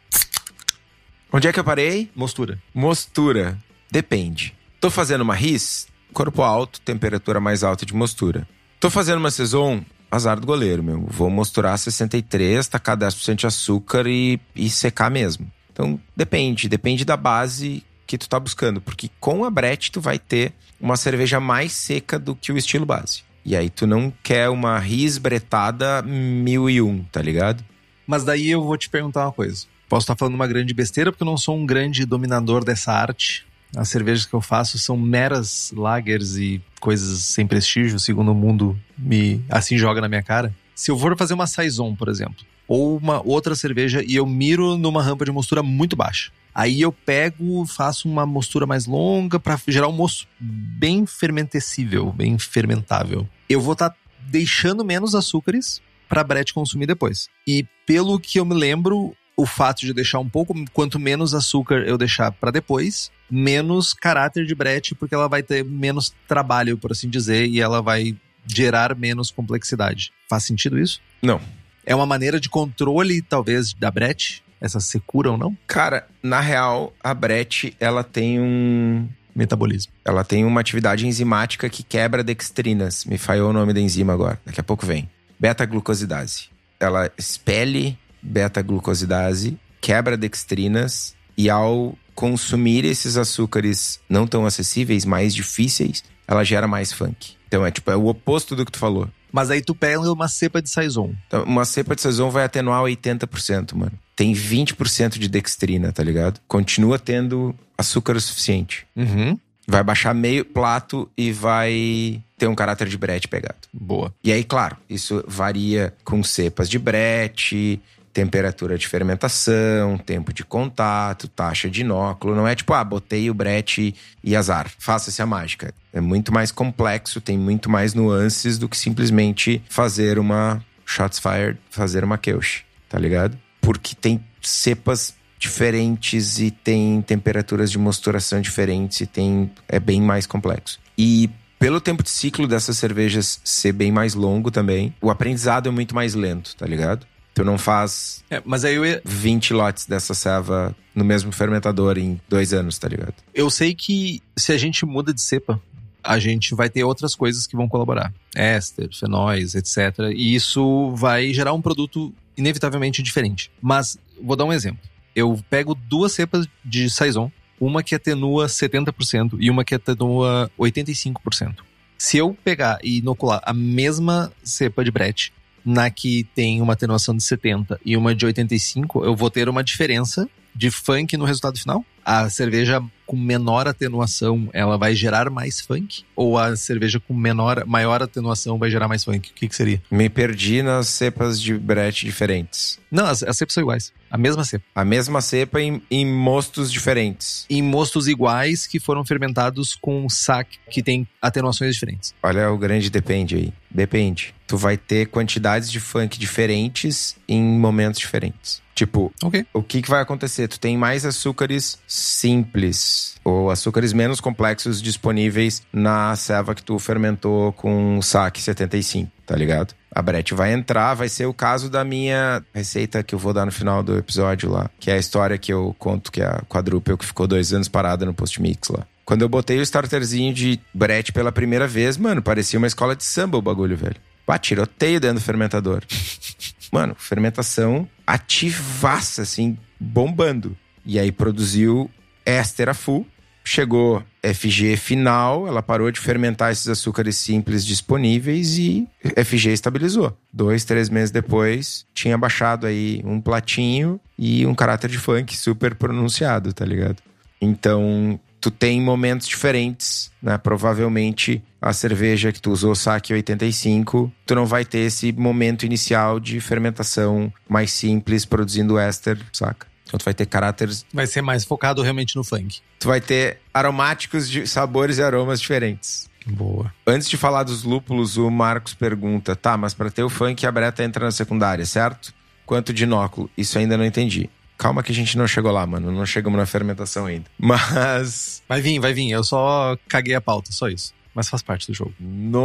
Onde é que eu parei? Mostura. Mostura. Depende. Tô fazendo uma RIS, corpo alto, temperatura mais alta de mostura. Tô fazendo uma Saison, azar do goleiro, meu. Vou mosturar 63, tacar 10% de açúcar e, e secar mesmo. Então, depende. Depende da base que tu tá buscando. Porque com a Brett, tu vai ter uma cerveja mais seca do que o estilo base. E aí, tu não quer uma RIS bretada 1001, tá ligado? Mas daí eu vou te perguntar uma coisa. Posso estar falando uma grande besteira porque eu não sou um grande dominador dessa arte. As cervejas que eu faço são meras lagers e coisas sem prestígio, segundo o mundo me assim joga na minha cara. Se eu for fazer uma saison, por exemplo, ou uma outra cerveja e eu miro numa rampa de mostura muito baixa. Aí eu pego, faço uma mostura mais longa para gerar um moço bem fermentecível, bem fermentável. Eu vou estar tá deixando menos açúcares para Brett consumir depois. E pelo que eu me lembro, o fato de deixar um pouco, quanto menos açúcar eu deixar para depois, menos caráter de brete, porque ela vai ter menos trabalho, por assim dizer, e ela vai gerar menos complexidade. Faz sentido isso? Não. É uma maneira de controle, talvez, da brete? Essa secura ou não? Cara, na real, a brete, ela tem um metabolismo. Ela tem uma atividade enzimática que quebra dextrinas. Me falhou o nome da enzima agora. Daqui a pouco vem. Beta-glucosidase. Ela expele beta-glucosidase, quebra dextrinas e ao consumir esses açúcares não tão acessíveis, mais difíceis, ela gera mais funk. Então é tipo, é o oposto do que tu falou. Mas aí tu pega uma cepa de saison. Então, uma cepa de saison vai atenuar 80%, mano. Tem 20% de dextrina, tá ligado? Continua tendo açúcar o suficiente. Uhum. Vai baixar meio prato e vai ter um caráter de brete pegado. Boa. E aí, claro, isso varia com cepas de brete, temperatura de fermentação, tempo de contato, taxa de inóculo. Não é tipo, ah, botei o brete e azar, faça-se a mágica. É muito mais complexo, tem muito mais nuances do que simplesmente fazer uma shots fired, fazer uma Kelch, tá ligado? Porque tem cepas diferentes e tem temperaturas de mosturação diferentes e tem é bem mais complexo. E pelo tempo de ciclo dessas cervejas ser bem mais longo também, o aprendizado é muito mais lento, tá ligado? Tu não faz É, mas aí eu, ia- 20 lotes dessa ceva no mesmo fermentador em dois anos, tá ligado? eu sei que se a gente muda de cepa, a gente vai ter outras coisas que vão colaborar. Éster, fenóis, etc. E isso vai gerar um produto inevitavelmente diferente. Mas vou dar um exemplo. Eu pego duas cepas de Saison, uma que atenua 70% e uma que atenua 85%. Se eu pegar e inocular a mesma cepa de Brett, na que tem uma atenuação de 70 e uma de 85, eu vou ter uma diferença de funk no resultado final? A cerveja com menor atenuação, ela vai gerar mais funk? Ou a cerveja com menor, maior atenuação vai gerar mais funk? O que, que seria? Me perdi nas cepas de brete diferentes. Não, as, as cepas são iguais. A mesma cepa. A mesma cepa em, em mostos diferentes. Em mostos iguais que foram fermentados com saque que tem atenuações diferentes. Olha o grande depende aí. Depende. Tu vai ter quantidades de funk diferentes em momentos diferentes. Tipo, Ok. o que, que vai acontecer? Tu tem mais açúcares simples ou açúcares menos complexos disponíveis na ceva que tu fermentou com o saque 75, tá ligado? A Brett vai entrar, vai ser o caso da minha receita que eu vou dar no final do episódio lá, que é a história que eu conto que é a quadruple que ficou dois anos parada no post-mix lá. Quando eu botei o starterzinho de Brett pela primeira vez, mano, parecia uma escola de samba o bagulho, velho. Pá, tiroteio dentro do fermentador. [laughs] Mano, fermentação ativaça, assim, bombando. E aí produziu éster a full. Chegou FG final, ela parou de fermentar esses açúcares simples disponíveis e FG estabilizou. Dois, três meses depois, tinha baixado aí um platinho e um caráter de funk super pronunciado, tá ligado? Então, tu tem momentos diferentes, né? Provavelmente a cerveja que tu usou, saque 85, tu não vai ter esse momento inicial de fermentação mais simples, produzindo éster, saca? Então tu vai ter caráteres, Vai ser mais focado realmente no funk. tu vai ter aromáticos de sabores e aromas diferentes. Boa. Antes de falar dos lúpulos, o Marcos pergunta: tá, mas para ter o funk, a breta entra na secundária, certo? Quanto de inóculo? Isso ainda não entendi. Calma que a gente não chegou lá, mano. Não chegamos na fermentação ainda. [laughs] Mas. Vai vir, vai vir. Eu só caguei a pauta, só isso. Mas faz parte do jogo. No!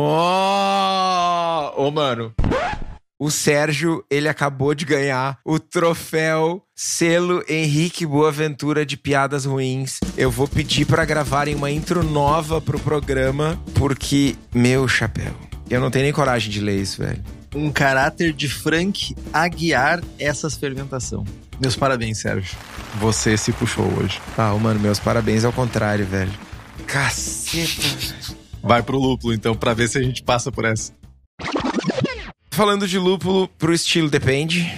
Ô, mano. O Sérgio, ele acabou de ganhar o troféu selo Henrique Boaventura de piadas ruins. Eu vou pedir pra gravarem uma intro nova pro programa, porque, meu chapéu, eu não tenho nem coragem de ler isso, velho. Um caráter de Frank a guiar essas fermentação. Meus parabéns, Sérgio. Você se puxou hoje. Ah, mano, meus parabéns ao contrário, velho. Caceta. Vai pro lúpulo, então, pra ver se a gente passa por essa. Falando de lúpulo, pro estilo depende.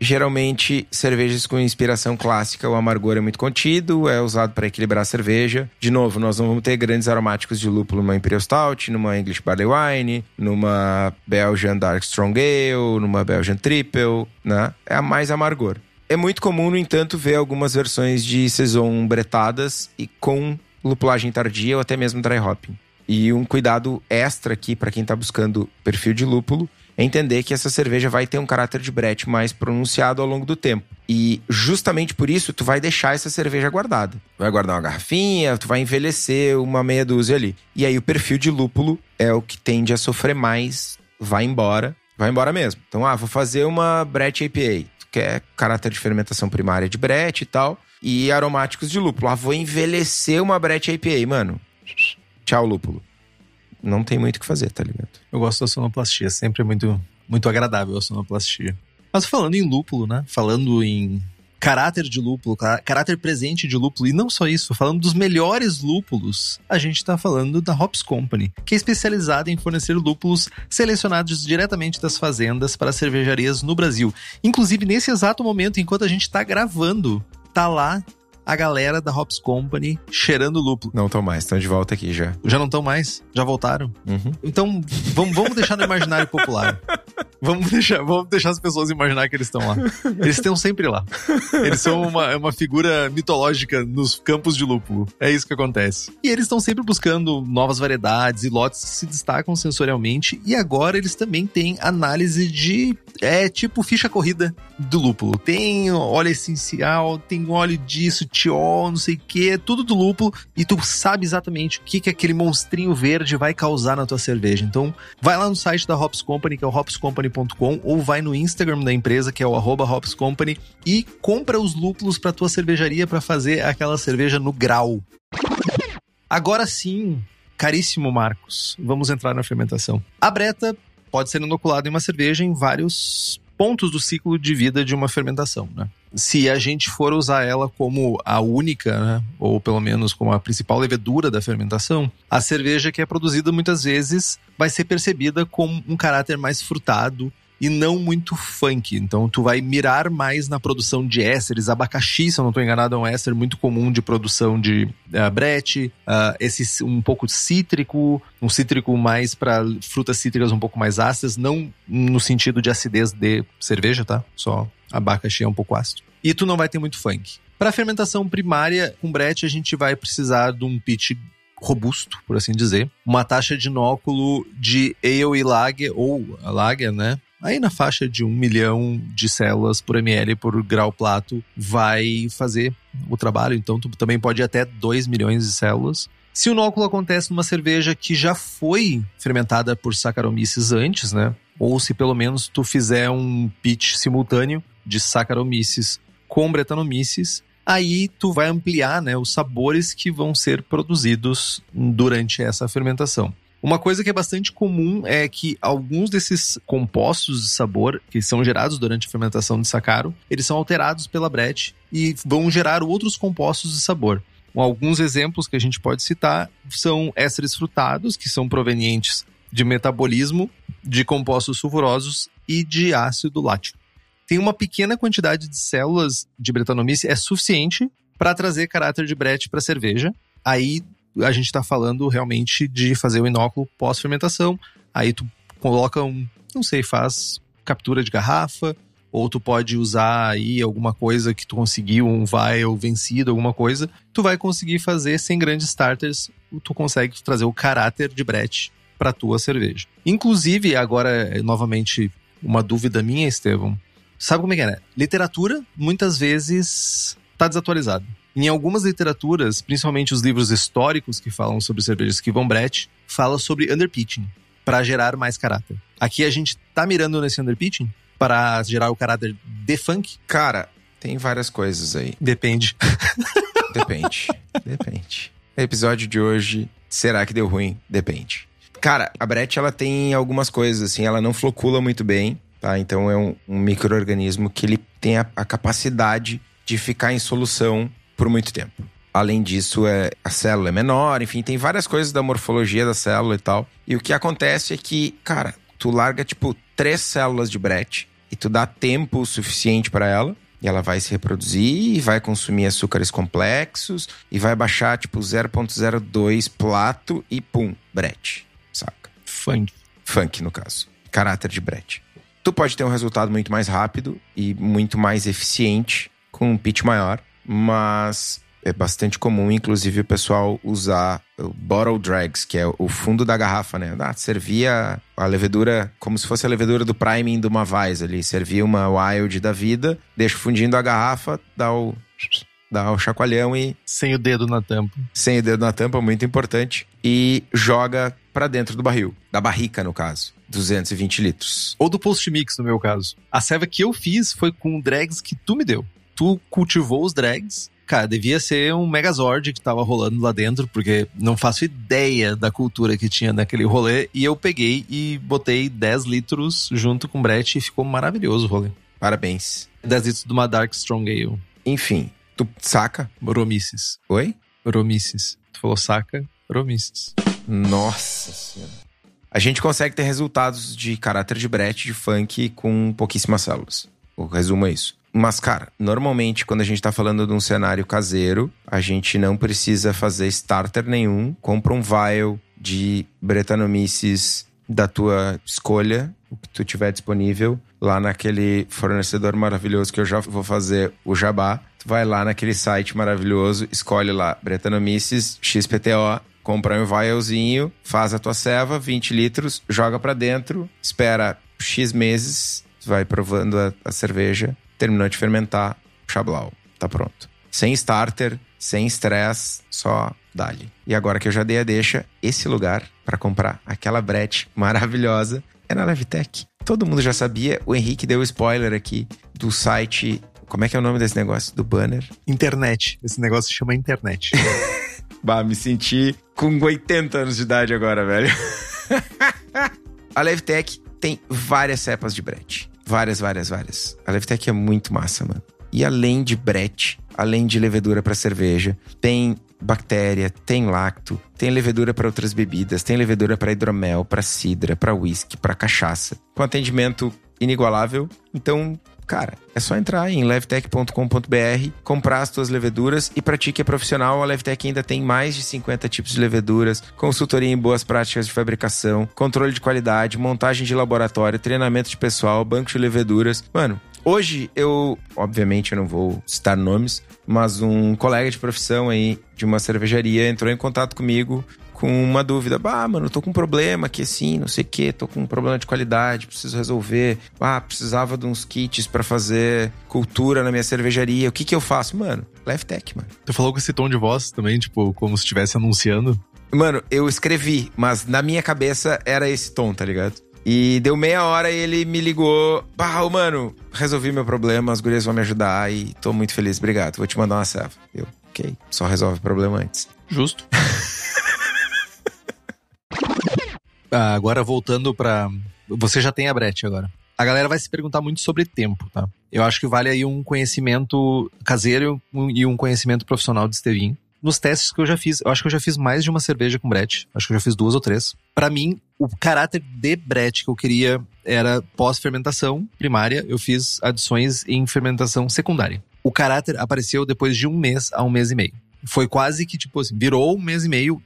Geralmente, cervejas com inspiração clássica, o amargor é muito contido, é usado para equilibrar a cerveja. De novo, nós não vamos ter grandes aromáticos de lúpulo numa Imperial Stout, numa English Barley Wine, numa Belgian Dark Strong Ale, numa Belgian Triple, né? É mais amargor. É muito comum, no entanto, ver algumas versões de Saison bretadas e com lupulagem tardia ou até mesmo dry hopping. E um cuidado extra aqui para quem tá buscando perfil de lúpulo é entender que essa cerveja vai ter um caráter de brete mais pronunciado ao longo do tempo. E justamente por isso, tu vai deixar essa cerveja guardada. Vai guardar uma garrafinha, tu vai envelhecer uma meia dúzia ali. E aí o perfil de lúpulo é o que tende a sofrer mais, vai embora, vai embora mesmo. Então, ah, vou fazer uma Brett IPA. Tu quer caráter de fermentação primária de Brett e tal, e aromáticos de lúpulo. Ah, vou envelhecer uma Brett IPA, mano. Tchau, lúpulo. Não tem muito o que fazer, tá ligado? Eu gosto da sonoplastia, sempre é muito, muito agradável a sonoplastia. Mas falando em lúpulo, né? Falando em caráter de lúpulo, ca- caráter presente de lúpulo, e não só isso, falando dos melhores lúpulos, a gente tá falando da Hops Company, que é especializada em fornecer lúpulos selecionados diretamente das fazendas para cervejarias no Brasil. Inclusive, nesse exato momento, enquanto a gente tá gravando, tá lá a galera da Hops Company cheirando lúpulo. Não estão mais, estão de volta aqui já. Já não estão mais? Já voltaram? Uhum. Então, vamos, vamos deixar no imaginário popular. [laughs] Vamos [laughs] deixar, vamos deixar as pessoas imaginar que eles estão lá. Eles estão sempre lá. Eles são uma, uma figura mitológica nos campos de lúpulo. É isso que acontece. E eles estão sempre buscando novas variedades e lotes que se destacam sensorialmente. E agora eles também têm análise de. É tipo ficha corrida do lúpulo. Tem óleo essencial, tem óleo disso, tiol, não sei o que, tudo do lúpulo. E tu sabe exatamente o que, que aquele monstrinho verde vai causar na tua cerveja. Então, vai lá no site da Hops Company, que é o hopscompany.com hopscompany.com ou vai no Instagram da empresa, que é o hopscompany, e compra os lúpulos para tua cervejaria para fazer aquela cerveja no grau. Agora sim, caríssimo Marcos, vamos entrar na fermentação. A breta pode ser inoculada em uma cerveja em vários pontos do ciclo de vida de uma fermentação, né? Se a gente for usar ela como a única, né, ou pelo menos como a principal levedura da fermentação, a cerveja que é produzida muitas vezes vai ser percebida com um caráter mais frutado, e não muito funk. Então tu vai mirar mais na produção de ésteres. Abacaxi, se eu não estou enganado, é um éster muito comum de produção de uh, brete. Uh, esse um pouco cítrico, um cítrico mais para frutas cítricas um pouco mais ácidas, não no sentido de acidez de cerveja, tá? Só abacaxi é um pouco ácido. E tu não vai ter muito funk. Para fermentação primária, com brete, a gente vai precisar de um pitch robusto, por assim dizer. Uma taxa de inóculo de ale e lager, ou lager, né? Aí na faixa de um milhão de células por ml por grau plato vai fazer o trabalho. Então, tu também pode ir até 2 milhões de células. Se o inóculo acontece numa cerveja que já foi fermentada por Saccharomyces antes, né? Ou se pelo menos tu fizer um pitch simultâneo de Saccharomyces com Brettanomyces, aí tu vai ampliar né, os sabores que vão ser produzidos durante essa fermentação. Uma coisa que é bastante comum é que alguns desses compostos de sabor que são gerados durante a fermentação de sacaro, eles são alterados pela brete e vão gerar outros compostos de sabor. Alguns exemplos que a gente pode citar são ésteres frutados, que são provenientes de metabolismo de compostos sulfurosos e de ácido lático. Tem uma pequena quantidade de células de Brettanomyces é suficiente para trazer caráter de brete para a cerveja. Aí a gente está falando realmente de fazer o inóculo pós-fermentação. Aí tu coloca um, não sei, faz captura de garrafa, ou tu pode usar aí alguma coisa que tu conseguiu, um vial vencido, alguma coisa, tu vai conseguir fazer sem grandes starters, tu consegue trazer o caráter de brete para tua cerveja. Inclusive, agora, novamente, uma dúvida minha, Estevão. Sabe como é que é, né? Literatura, muitas vezes, tá desatualizada. Em algumas literaturas, principalmente os livros históricos que falam sobre cervejas que vão brete, fala sobre underpitching para gerar mais caráter. Aqui a gente tá mirando nesse underpitching para gerar o caráter de funk? Cara, tem várias coisas aí. Depende. [laughs] Depende. Depende. O episódio de hoje, será que deu ruim? Depende. Cara, a Brett, ela tem algumas coisas, assim, ela não flocula muito bem, tá? Então é um, um microorganismo que ele tem a, a capacidade de ficar em solução por muito tempo. Além disso, é, a célula é menor, enfim, tem várias coisas da morfologia da célula e tal. E o que acontece é que, cara, tu larga tipo três células de Brett e tu dá tempo suficiente para ela. E ela vai se reproduzir e vai consumir açúcares complexos e vai baixar tipo 0.02 plato e pum, Brett, saca? Funk. Funk, no caso. Caráter de Brett. Tu pode ter um resultado muito mais rápido e muito mais eficiente com um pitch maior mas é bastante comum, inclusive, o pessoal usar o bottle drags, que é o fundo da garrafa, né? Ah, servia a levedura como se fosse a levedura do priming de uma Weiss ali. Servia uma wild da vida, deixa fundindo a garrafa, dá o dá o chacoalhão e. Sem o dedo na tampa. Sem o dedo na tampa, muito importante. E joga para dentro do barril. Da barrica, no caso. 220 litros. Ou do post mix, no meu caso. A serva que eu fiz foi com drags que tu me deu tu cultivou os drags, cara, devia ser um Megazord que tava rolando lá dentro, porque não faço ideia da cultura que tinha naquele rolê. E eu peguei e botei 10 litros junto com o Brett e ficou maravilhoso o rolê. Parabéns. 10 litros de uma Dark Strong Ale. Enfim, tu saca? Romices. Oi? Romices. Tu falou saca? Romices. Nossa senhora. A gente consegue ter resultados de caráter de Brett de funk com pouquíssimas células. O resumo é isso. Mas, cara, normalmente quando a gente tá falando de um cenário caseiro, a gente não precisa fazer starter nenhum. Compra um vial de Brettanomyces da tua escolha, o que tu tiver disponível, lá naquele fornecedor maravilhoso que eu já vou fazer o jabá. Tu vai lá naquele site maravilhoso, escolhe lá Brettanomyces XPTO, compra um vialzinho, faz a tua ceva, 20 litros, joga para dentro, espera X meses, vai provando a, a cerveja terminou de fermentar, chablau, tá pronto. Sem starter, sem estresse, só dali. E agora que eu já dei a deixa, esse lugar para comprar aquela brete maravilhosa é na Levitec. todo mundo já sabia. O Henrique deu spoiler aqui do site. Como é que é o nome desse negócio? Do banner? Internet. Esse negócio se chama internet. [laughs] bah, me senti com 80 anos de idade agora, velho. [laughs] a Levtech tem várias cepas de brete. Várias, várias, várias. A Levtech é muito massa, mano. E além de brete, além de levedura para cerveja, tem bactéria, tem lacto, tem levedura para outras bebidas, tem levedura para hidromel, para cidra, para whisky, para cachaça. Com atendimento inigualável. Então, cara, é só entrar em levtech.com.br, comprar as tuas leveduras e pratique a profissional. A Levtech ainda tem mais de 50 tipos de leveduras, consultoria em boas práticas de fabricação, controle de qualidade, montagem de laboratório, treinamento de pessoal, banco de leveduras. Mano, Hoje eu, obviamente, eu não vou citar nomes, mas um colega de profissão aí de uma cervejaria entrou em contato comigo com uma dúvida. Ah, mano, eu tô com um problema aqui assim, não sei o quê, tô com um problema de qualidade, preciso resolver. Ah, precisava de uns kits para fazer cultura na minha cervejaria. O que que eu faço? Mano, Tech, mano. Tu falou com esse tom de voz também, tipo, como se estivesse anunciando? Mano, eu escrevi, mas na minha cabeça era esse tom, tá ligado? E deu meia hora e ele me ligou. Bah, mano, resolvi meu problema, as gurias vão me ajudar e tô muito feliz, obrigado. Vou te mandar uma serva. Eu, ok, só resolve o problema antes. Justo. [laughs] ah, agora voltando pra. Você já tem a brete agora. A galera vai se perguntar muito sobre tempo, tá? Eu acho que vale aí um conhecimento caseiro e um conhecimento profissional de Stevin nos testes que eu já fiz, eu acho que eu já fiz mais de uma cerveja com brete. Acho que eu já fiz duas ou três. Para mim, o caráter de brete que eu queria era pós-fermentação primária. Eu fiz adições em fermentação secundária. O caráter apareceu depois de um mês a um mês e meio. Foi quase que, tipo assim, virou um mês e meio,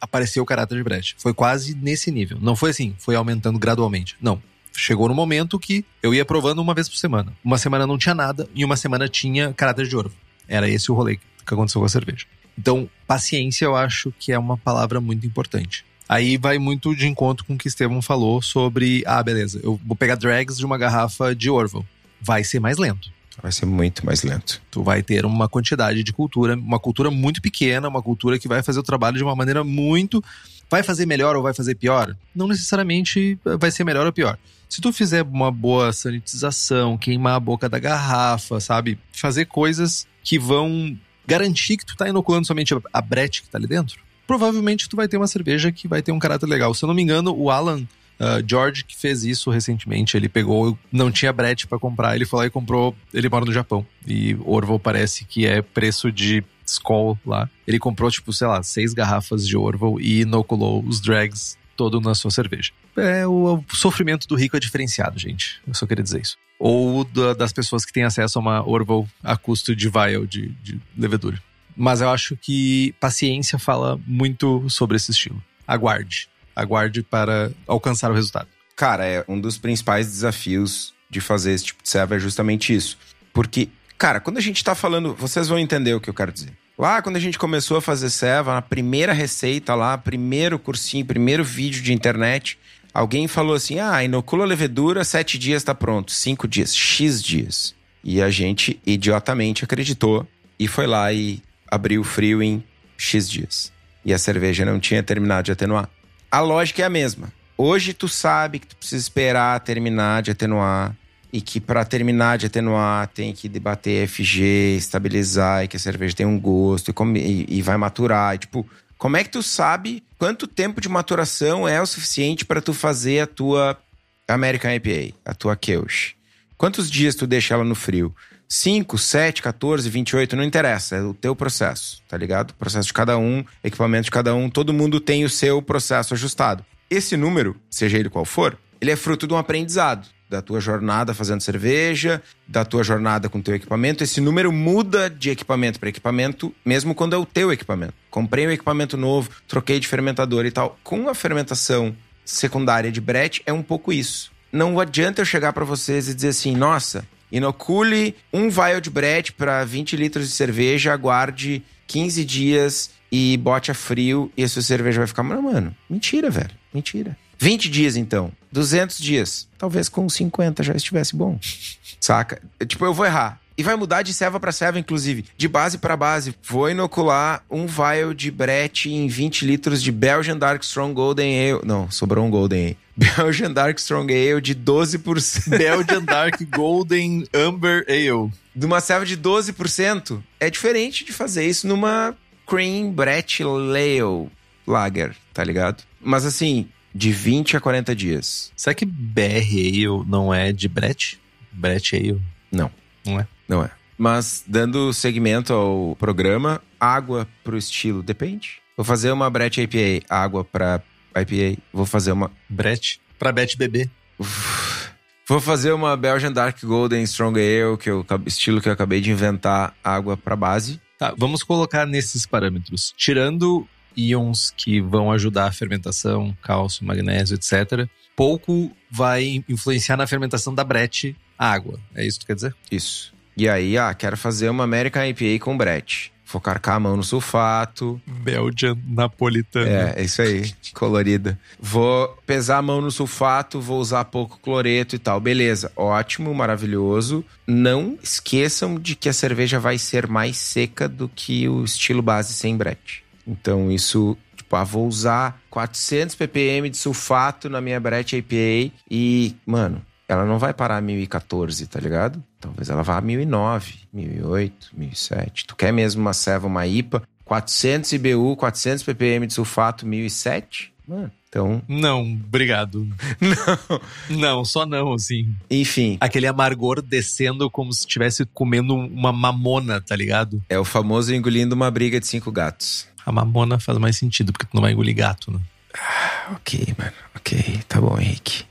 apareceu o caráter de brete. Foi quase nesse nível. Não foi assim, foi aumentando gradualmente. Não. Chegou no momento que eu ia provando uma vez por semana. Uma semana não tinha nada e uma semana tinha caráter de ouro. Era esse o rolê que aconteceu com a cerveja. Então, paciência eu acho que é uma palavra muito importante. Aí vai muito de encontro com o que Estevam falou sobre, ah, beleza, eu vou pegar drags de uma garrafa de Orville. Vai ser mais lento. Vai ser muito mais lento. Tu vai ter uma quantidade de cultura, uma cultura muito pequena, uma cultura que vai fazer o trabalho de uma maneira muito. Vai fazer melhor ou vai fazer pior? Não necessariamente vai ser melhor ou pior. Se tu fizer uma boa sanitização, queimar a boca da garrafa, sabe? Fazer coisas que vão garantir que tu tá inoculando somente a brete que tá ali dentro, provavelmente tu vai ter uma cerveja que vai ter um caráter legal. Se eu não me engano, o Alan uh, George que fez isso recentemente, ele pegou, não tinha brete para comprar, ele foi lá e comprou, ele mora no Japão. E Orval parece que é preço de Skoll lá. Ele comprou, tipo, sei lá, seis garrafas de Orval e inoculou os drags todo na sua cerveja. É, o, o sofrimento do rico é diferenciado, gente. Eu só queria dizer isso ou da, das pessoas que têm acesso a uma Orval a custo de vial de, de levedura. Mas eu acho que paciência fala muito sobre esse estilo. Aguarde. Aguarde para alcançar o resultado. Cara, é um dos principais desafios de fazer esse tipo de serva é justamente isso. Porque, cara, quando a gente tá falando, vocês vão entender o que eu quero dizer. Lá, quando a gente começou a fazer serva, na primeira receita lá, primeiro cursinho, primeiro vídeo de internet, Alguém falou assim: ah, inocula a levedura, sete dias está pronto. Cinco dias, X dias. E a gente idiotamente acreditou e foi lá e abriu frio em X dias. E a cerveja não tinha terminado de atenuar. A lógica é a mesma. Hoje tu sabe que tu precisa esperar terminar de atenuar e que para terminar de atenuar tem que debater FG, estabilizar e que a cerveja tem um gosto e, e, e vai maturar. E, tipo, como é que tu sabe quanto tempo de maturação é o suficiente para tu fazer a tua American IPA, a tua Keush? Quantos dias tu deixa ela no frio? 5, 7, 14, 28, não interessa, é o teu processo, tá ligado? Processo de cada um, equipamento de cada um, todo mundo tem o seu processo ajustado. Esse número, seja ele qual for, ele é fruto de um aprendizado da tua jornada fazendo cerveja, da tua jornada com teu equipamento. Esse número muda de equipamento para equipamento, mesmo quando é o teu equipamento. Comprei um equipamento novo, troquei de fermentador e tal. Com a fermentação secundária de brete, é um pouco isso. Não adianta eu chegar para vocês e dizer assim, nossa, inocule um vial de brete para 20 litros de cerveja, aguarde 15 dias e bote a frio e a sua cerveja vai ficar... Mano, mentira, velho. Mentira. 20 dias, então. 200 dias. Talvez com 50 já estivesse bom. Saca? Tipo, eu vou errar. E vai mudar de serva para serva, inclusive. De base para base. Vou inocular um vial de Brett em 20 litros de Belgian Dark Strong Golden Ale. Não, sobrou um Golden Ale. [laughs] Belgian Dark Strong Ale de 12%. Belgian Dark Golden Amber Ale. De uma serva de 12%. É diferente de fazer isso numa Cream Brett Ale Lager, tá ligado? Mas assim, de 20 a 40 dias. Será que BR Ale não é de Brett? Brett Ale? Não. Não é? Não é. Mas dando segmento ao programa, água pro estilo depende. Vou fazer uma Brett IPA, água pra IPA. Vou fazer uma Brett? Pra Brett bebê. Vou fazer uma Belgian Dark Golden Strong Ale, que eu, estilo que eu acabei de inventar, água para base. Tá, vamos colocar nesses parâmetros. Tirando íons que vão ajudar a fermentação, cálcio, magnésio, etc. Pouco vai influenciar na fermentação da Brett a água. É isso que tu quer dizer? Isso. E aí, ah, quero fazer uma American IPA com Brett. Vou carcar a mão no sulfato. Belgian napolitana. É, é isso aí, colorida. Vou pesar a mão no sulfato, vou usar pouco cloreto e tal. Beleza, ótimo, maravilhoso. Não esqueçam de que a cerveja vai ser mais seca do que o estilo base sem Brett. Então, isso Tipo, ah, vou usar 400 ppm de sulfato na minha Brett IPA e, mano, ela não vai parar a 1014, tá ligado? Talvez ela vá a 1009, 1008, 1007. Tu quer mesmo uma ceva, uma IPA, 400 IBU, 400 ppm de sulfato, 1007? Mano, então... Não, obrigado. [laughs] Não. Não, só não, assim. Enfim. Aquele amargor descendo como se estivesse comendo uma mamona, tá ligado? É o famoso engolindo uma briga de cinco gatos. A mamona faz mais sentido, porque tu não vai engolir gato, né? Ah, ok, mano. Ok, tá bom, Henrique.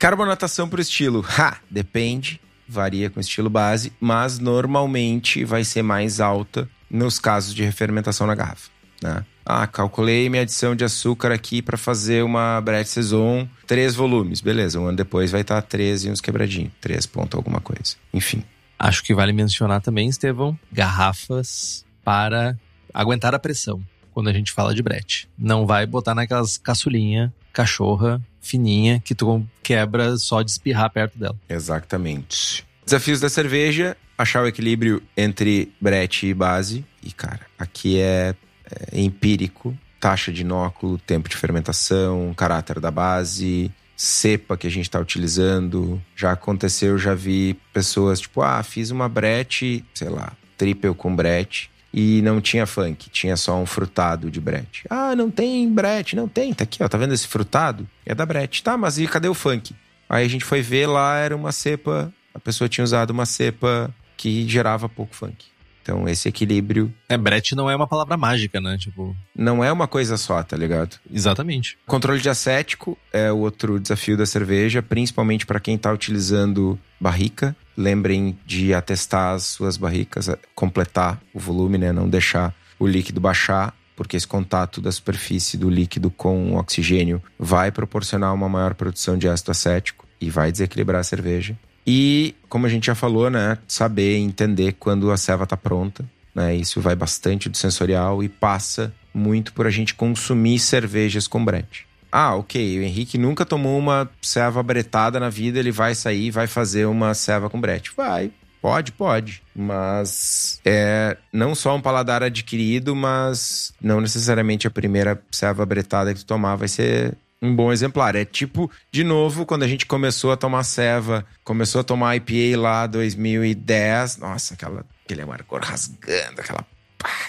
Carbonatação por estilo. [laughs] Ha! Depende, varia com estilo base, mas normalmente vai ser mais alta nos casos de refermentação na garrafa. Né? Ah, calculei minha adição de açúcar aqui para fazer uma Brett Saison, três volumes. Beleza, um ano depois vai estar tá 13 e uns quebradinhos. 3 ponto alguma coisa. Enfim. Acho que vale mencionar também, Estevão, garrafas para aguentar a pressão quando a gente fala de Brett. Não vai botar naquelas caçulinha, cachorra, fininha, que tu quebra só de espirrar perto dela. Exatamente. Desafios da cerveja, achar o equilíbrio entre Brett e base. E, cara, aqui é, é empírico. Taxa de inóculo, tempo de fermentação, caráter da base, cepa que a gente está utilizando. Já aconteceu, já vi pessoas tipo, ah, fiz uma Brett, sei lá, triple com Brett e não tinha funk, tinha só um frutado de brete. Ah, não tem brete, não tem, tá aqui, ó, tá vendo esse frutado? É da brete. Tá, mas e cadê o funk? Aí a gente foi ver lá, era uma cepa, a pessoa tinha usado uma cepa que gerava pouco funk. Então, esse equilíbrio. É, brete não é uma palavra mágica, né? Tipo. Não é uma coisa só, tá ligado? Exatamente. Controle de acético é o outro desafio da cerveja, principalmente para quem tá utilizando barrica. Lembrem de atestar as suas barricas, completar o volume, né? Não deixar o líquido baixar, porque esse contato da superfície do líquido com o oxigênio vai proporcionar uma maior produção de ácido acético e vai desequilibrar a cerveja. E, como a gente já falou, né? Saber entender quando a ceva está pronta. Né? Isso vai bastante do sensorial e passa muito por a gente consumir cervejas com brete. Ah, ok, o Henrique nunca tomou uma ceva bretada na vida, ele vai sair e vai fazer uma ceva com brete. Vai, Pode, pode. Mas é não só um paladar adquirido, mas não necessariamente a primeira ceva bretada que tu tomar vai ser um bom exemplar. É tipo, de novo, quando a gente começou a tomar ceva, começou a tomar IPA lá 2010. Nossa, aquela, aquele amargor rasgando, aquela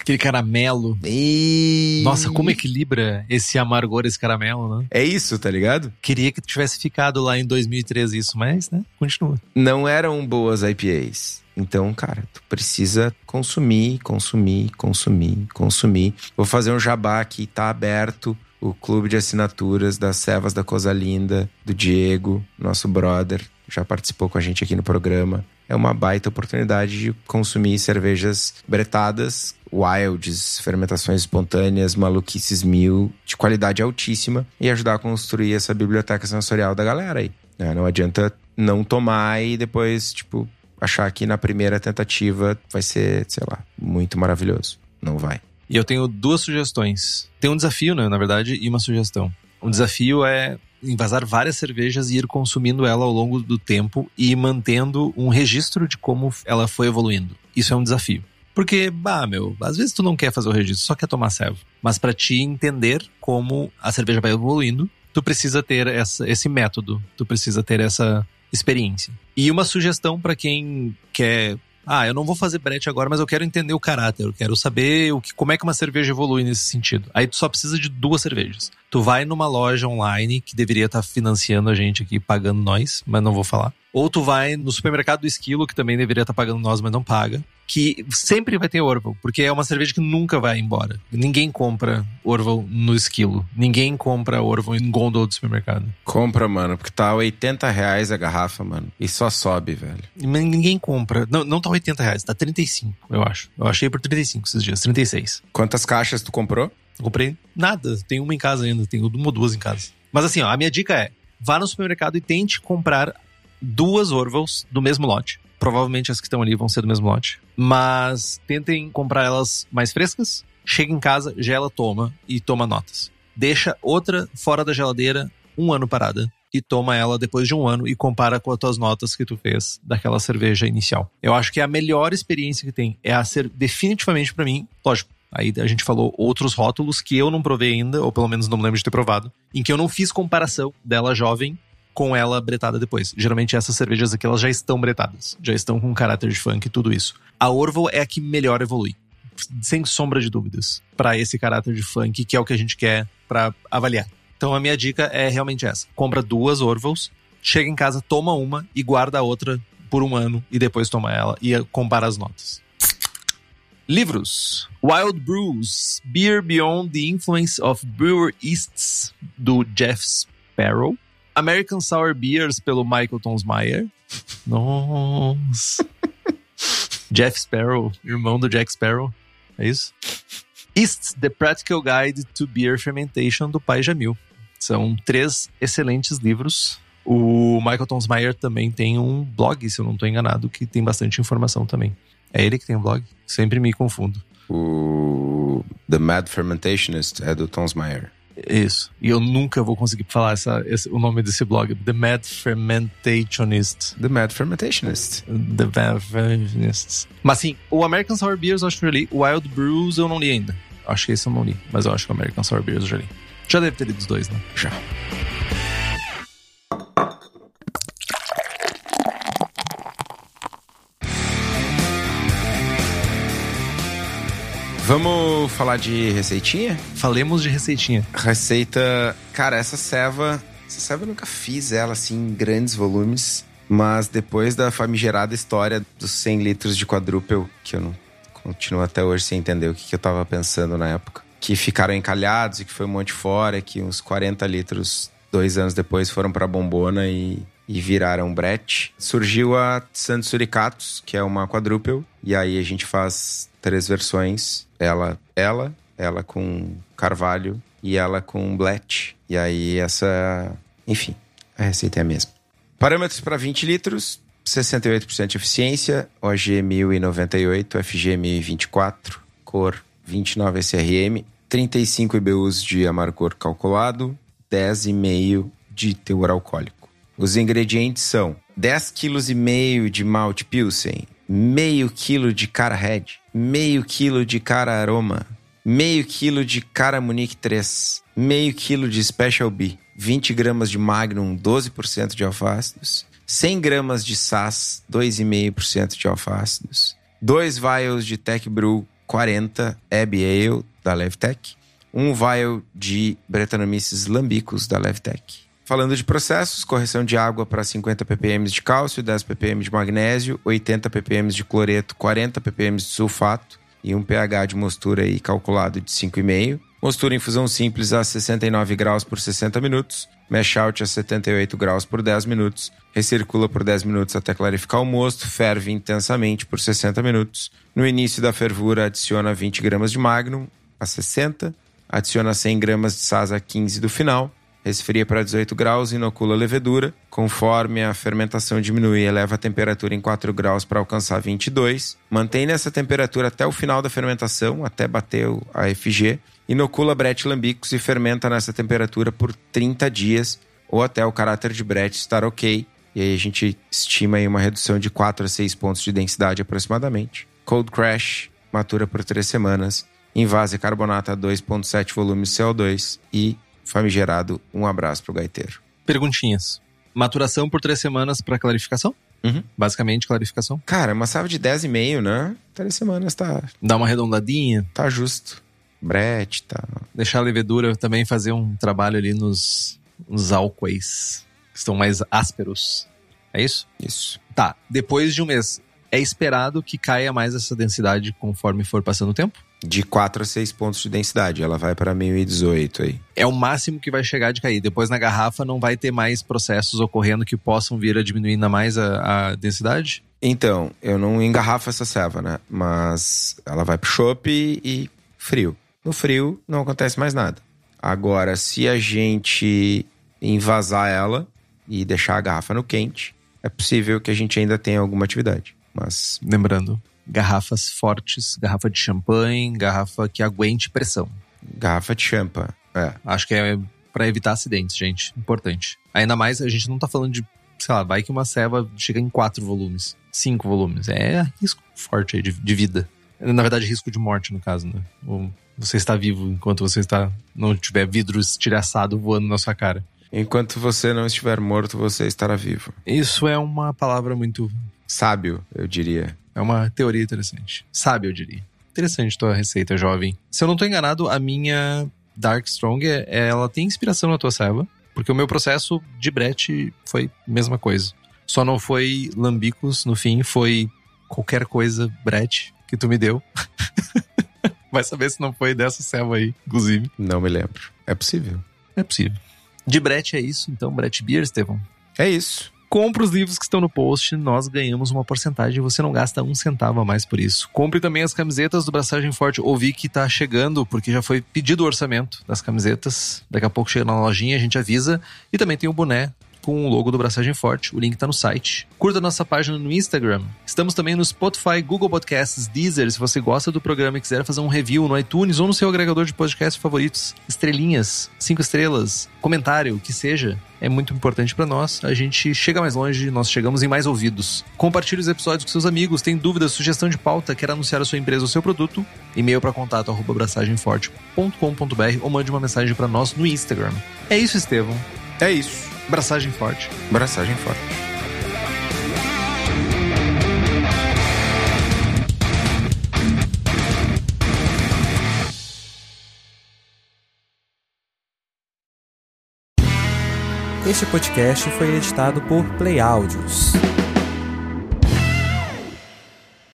Aquele caramelo. E... Nossa, como equilibra esse amargor, esse caramelo, né? É isso, tá ligado? Queria que tivesse ficado lá em 2013 isso, mas, né? Continua. Não eram boas IPAs. Então, cara, tu precisa consumir, consumir, consumir, consumir. Vou fazer um jabá aqui, tá aberto o clube de assinaturas das Cevas da Coisa Linda, do Diego, nosso brother, já participou com a gente aqui no programa. É uma baita oportunidade de consumir cervejas bretadas, wilds, fermentações espontâneas, maluquices mil, de qualidade altíssima e ajudar a construir essa biblioteca sensorial da galera aí. É, não adianta não tomar e depois, tipo, achar que na primeira tentativa vai ser, sei lá, muito maravilhoso. Não vai. E eu tenho duas sugestões. Tem um desafio, né, na verdade, e uma sugestão. Um desafio é envasar várias cervejas e ir consumindo ela ao longo do tempo e mantendo um registro de como ela foi evoluindo. Isso é um desafio. Porque, bah, meu, às vezes tu não quer fazer o registro, só quer tomar servo. Mas para te entender como a cerveja vai evoluindo, tu precisa ter essa, esse método, tu precisa ter essa experiência. E uma sugestão para quem quer ah, eu não vou fazer brete agora, mas eu quero entender o caráter, eu quero saber o que, como é que uma cerveja evolui nesse sentido. Aí tu só precisa de duas cervejas. Tu vai numa loja online que deveria estar tá financiando a gente aqui, pagando nós, mas não vou falar. Ou tu vai no supermercado do Esquilo, que também deveria estar tá pagando nós, mas não paga. Que sempre vai ter Orval, porque é uma cerveja que nunca vai embora. Ninguém compra Orval no Esquilo. Ninguém compra Orval em gondola do supermercado. Compra, mano, porque tá 80 reais a garrafa, mano. E só sobe, velho. Mas ninguém compra. Não, não tá 80 reais, tá 35, eu acho. Eu achei por 35 esses dias, 36. Quantas caixas tu comprou? Eu comprei nada. Tem uma em casa ainda, tem uma ou duas em casa. Mas assim, ó, a minha dica é: vá no supermercado e tente comprar duas Orvals do mesmo lote. Provavelmente as que estão ali vão ser do mesmo lote. Mas tentem comprar elas mais frescas. Chega em casa, gela, toma e toma notas. Deixa outra fora da geladeira um ano parada e toma ela depois de um ano e compara com as tuas notas que tu fez daquela cerveja inicial. Eu acho que é a melhor experiência que tem é a ser definitivamente para mim, lógico. Aí a gente falou outros rótulos que eu não provei ainda, ou pelo menos não me lembro de ter provado, em que eu não fiz comparação dela jovem com ela bretada depois. Geralmente essas cervejas aqui elas já estão bretadas, já estão com caráter de funk e tudo isso. A Orval é a que melhor evolui, sem sombra de dúvidas, para esse caráter de funk que é o que a gente quer para avaliar. Então a minha dica é realmente essa: compra duas Orvals, chega em casa, toma uma e guarda a outra por um ano e depois toma ela e compara as notas. Livros: Wild Brews, Beer Beyond the Influence of Brewer Easts, do Jeff Sparrow. American Sour Beers pelo Michael Tonsmeyer. [laughs] Nossa. Jeff Sparrow, irmão do Jack Sparrow. É isso? East, The Practical Guide to Beer Fermentation, do Pai Jamil. São três excelentes livros. O Michael Tonsmeyer também tem um blog, se eu não estou enganado, que tem bastante informação também. É ele que tem o um blog? Sempre me confundo. O The Mad Fermentationist é do Tonsmeyer. Isso. E eu nunca vou conseguir falar essa, esse, o nome desse blog. The Mad Fermentationist. The Mad Fermentationist. The Mad Fermentationist. Mas sim, o American Sour Beers eu acho que eu li. Wild Brews eu não li ainda. Acho que esse eu não li. Mas eu acho que o American Sour Beers eu já li. Já deve ter lido os dois, né? Já. Vamos falar de receitinha? Falemos de receitinha. Receita. Cara, essa ceva. Essa ceva eu nunca fiz ela assim em grandes volumes. Mas depois da famigerada história dos 100 litros de quadrúpel, que eu não continuo até hoje sem entender o que, que eu tava pensando na época, que ficaram encalhados e que foi um monte fora, que uns 40 litros, dois anos depois, foram pra bombona e, e viraram brete. Surgiu a Santos Suricatos, que é uma quadrúpel, e aí a gente faz três versões. Ela, ela, ela com carvalho e ela com blet. E aí essa, enfim, a receita é a mesma. Parâmetros para 20 litros, 68% de eficiência, OG 1098, FG 1024, cor 29 SRM, 35 IBUs de amargor calculado, 10,5 de teor alcoólico. Os ingredientes são 10,5 kg de malte Pilsen, meio quilo de cara Red, meio quilo de cara Aroma, meio quilo de cara Munique 3, meio quilo de Special B, 20 gramas de Magnum, 12% de alfácidos, 100 gramas de SAS, 2,5% de alfácidos, 2 vials de Tech Brew 40 Abbey Ale da Levtech, um vial de Brettanomyces lambicus da Levtech. Falando de processos, correção de água para 50 ppm de cálcio, 10 ppm de magnésio, 80 ppm de cloreto, 40 ppm de sulfato e um pH de mostura aí calculado de 5,5. Mostura em fusão simples a 69 graus por 60 minutos. Mesh out a 78 graus por 10 minutos. Recircula por 10 minutos até clarificar o mosto. Ferve intensamente por 60 minutos. No início da fervura, adiciona 20 gramas de magnum a 60. Adiciona 100 gramas de sasa a 15 do final resfria para 18 graus inocula a levedura. Conforme a fermentação diminui, eleva a temperatura em 4 graus para alcançar 22. Mantém nessa temperatura até o final da fermentação, até bater a FG. Inocula brete lambicus e fermenta nessa temperatura por 30 dias ou até o caráter de brete estar ok. E aí a gente estima aí uma redução de 4 a 6 pontos de densidade aproximadamente. Cold Crash matura por 3 semanas. Invase carbonato a 2,7 volumes CO2 e famigerado um abraço pro gaiteiro. Perguntinhas. Maturação por três semanas para clarificação? Uhum. Basicamente, clarificação. Cara, uma safra de 10,5, né? Três semanas tá, Dá uma arredondadinha, tá justo. Brete, tá. deixar a levedura também fazer um trabalho ali nos, nos álcoois, que estão mais ásperos. É isso? Isso. Tá, depois de um mês, é esperado que caia mais essa densidade conforme for passando o tempo? De 4 a 6 pontos de densidade. Ela vai para 1018 aí. É o máximo que vai chegar de cair. Depois na garrafa não vai ter mais processos ocorrendo que possam vir a diminuir ainda mais a, a densidade? Então, eu não engarrafo essa ceva, né? Mas ela vai pro chopp e, frio. No frio não acontece mais nada. Agora, se a gente envasar ela e deixar a garrafa no quente, é possível que a gente ainda tenha alguma atividade. Mas Lembrando, garrafas fortes, garrafa de champanhe, garrafa que aguente pressão. garrafa de champa, é. Acho que é para evitar acidentes, gente. Importante. Ainda mais, a gente não tá falando de, sei lá, vai que uma ceva chega em quatro volumes, cinco volumes. É risco forte aí de, de vida. Na verdade, risco de morte, no caso, né? Ou você está vivo enquanto você está não tiver vidro estilhaçado voando na sua cara. Enquanto você não estiver morto, você estará vivo. Isso é uma palavra muito. Sábio, eu diria. É uma teoria interessante. Sábio, eu diria. Interessante tua receita, jovem. Se eu não tô enganado, a minha Dark Strong, ela tem inspiração na tua ceva. Porque o meu processo de brete foi a mesma coisa. Só não foi lambicos no fim, foi qualquer coisa brete que tu me deu. [laughs] Vai saber se não foi dessa ceva aí, inclusive. Não me lembro. É possível. É possível. De brete é isso, então, brete beer, Estevão. É isso. Compre os livros que estão no post, nós ganhamos uma porcentagem e você não gasta um centavo a mais por isso. Compre também as camisetas do Braçagem Forte. Ouvi que tá chegando, porque já foi pedido o orçamento das camisetas. Daqui a pouco chega na lojinha, a gente avisa. E também tem o boné com o logo do Braçagem Forte. O link tá no site. Curta nossa página no Instagram. Estamos também no Spotify, Google Podcasts, Deezer. Se você gosta do programa e quiser fazer um review no iTunes ou no seu agregador de podcasts favoritos, estrelinhas, cinco estrelas, comentário, o que seja, é muito importante pra nós. A gente chega mais longe, nós chegamos em mais ouvidos. Compartilhe os episódios com seus amigos. Tem dúvidas, sugestão de pauta, quer anunciar a sua empresa ou seu produto? E-mail para contato arroba abraçagemforte.com.br ou mande uma mensagem pra nós no Instagram. É isso, Estevão. É isso. Braçagem forte. Braçagem forte. Este podcast foi editado por Play Áudios.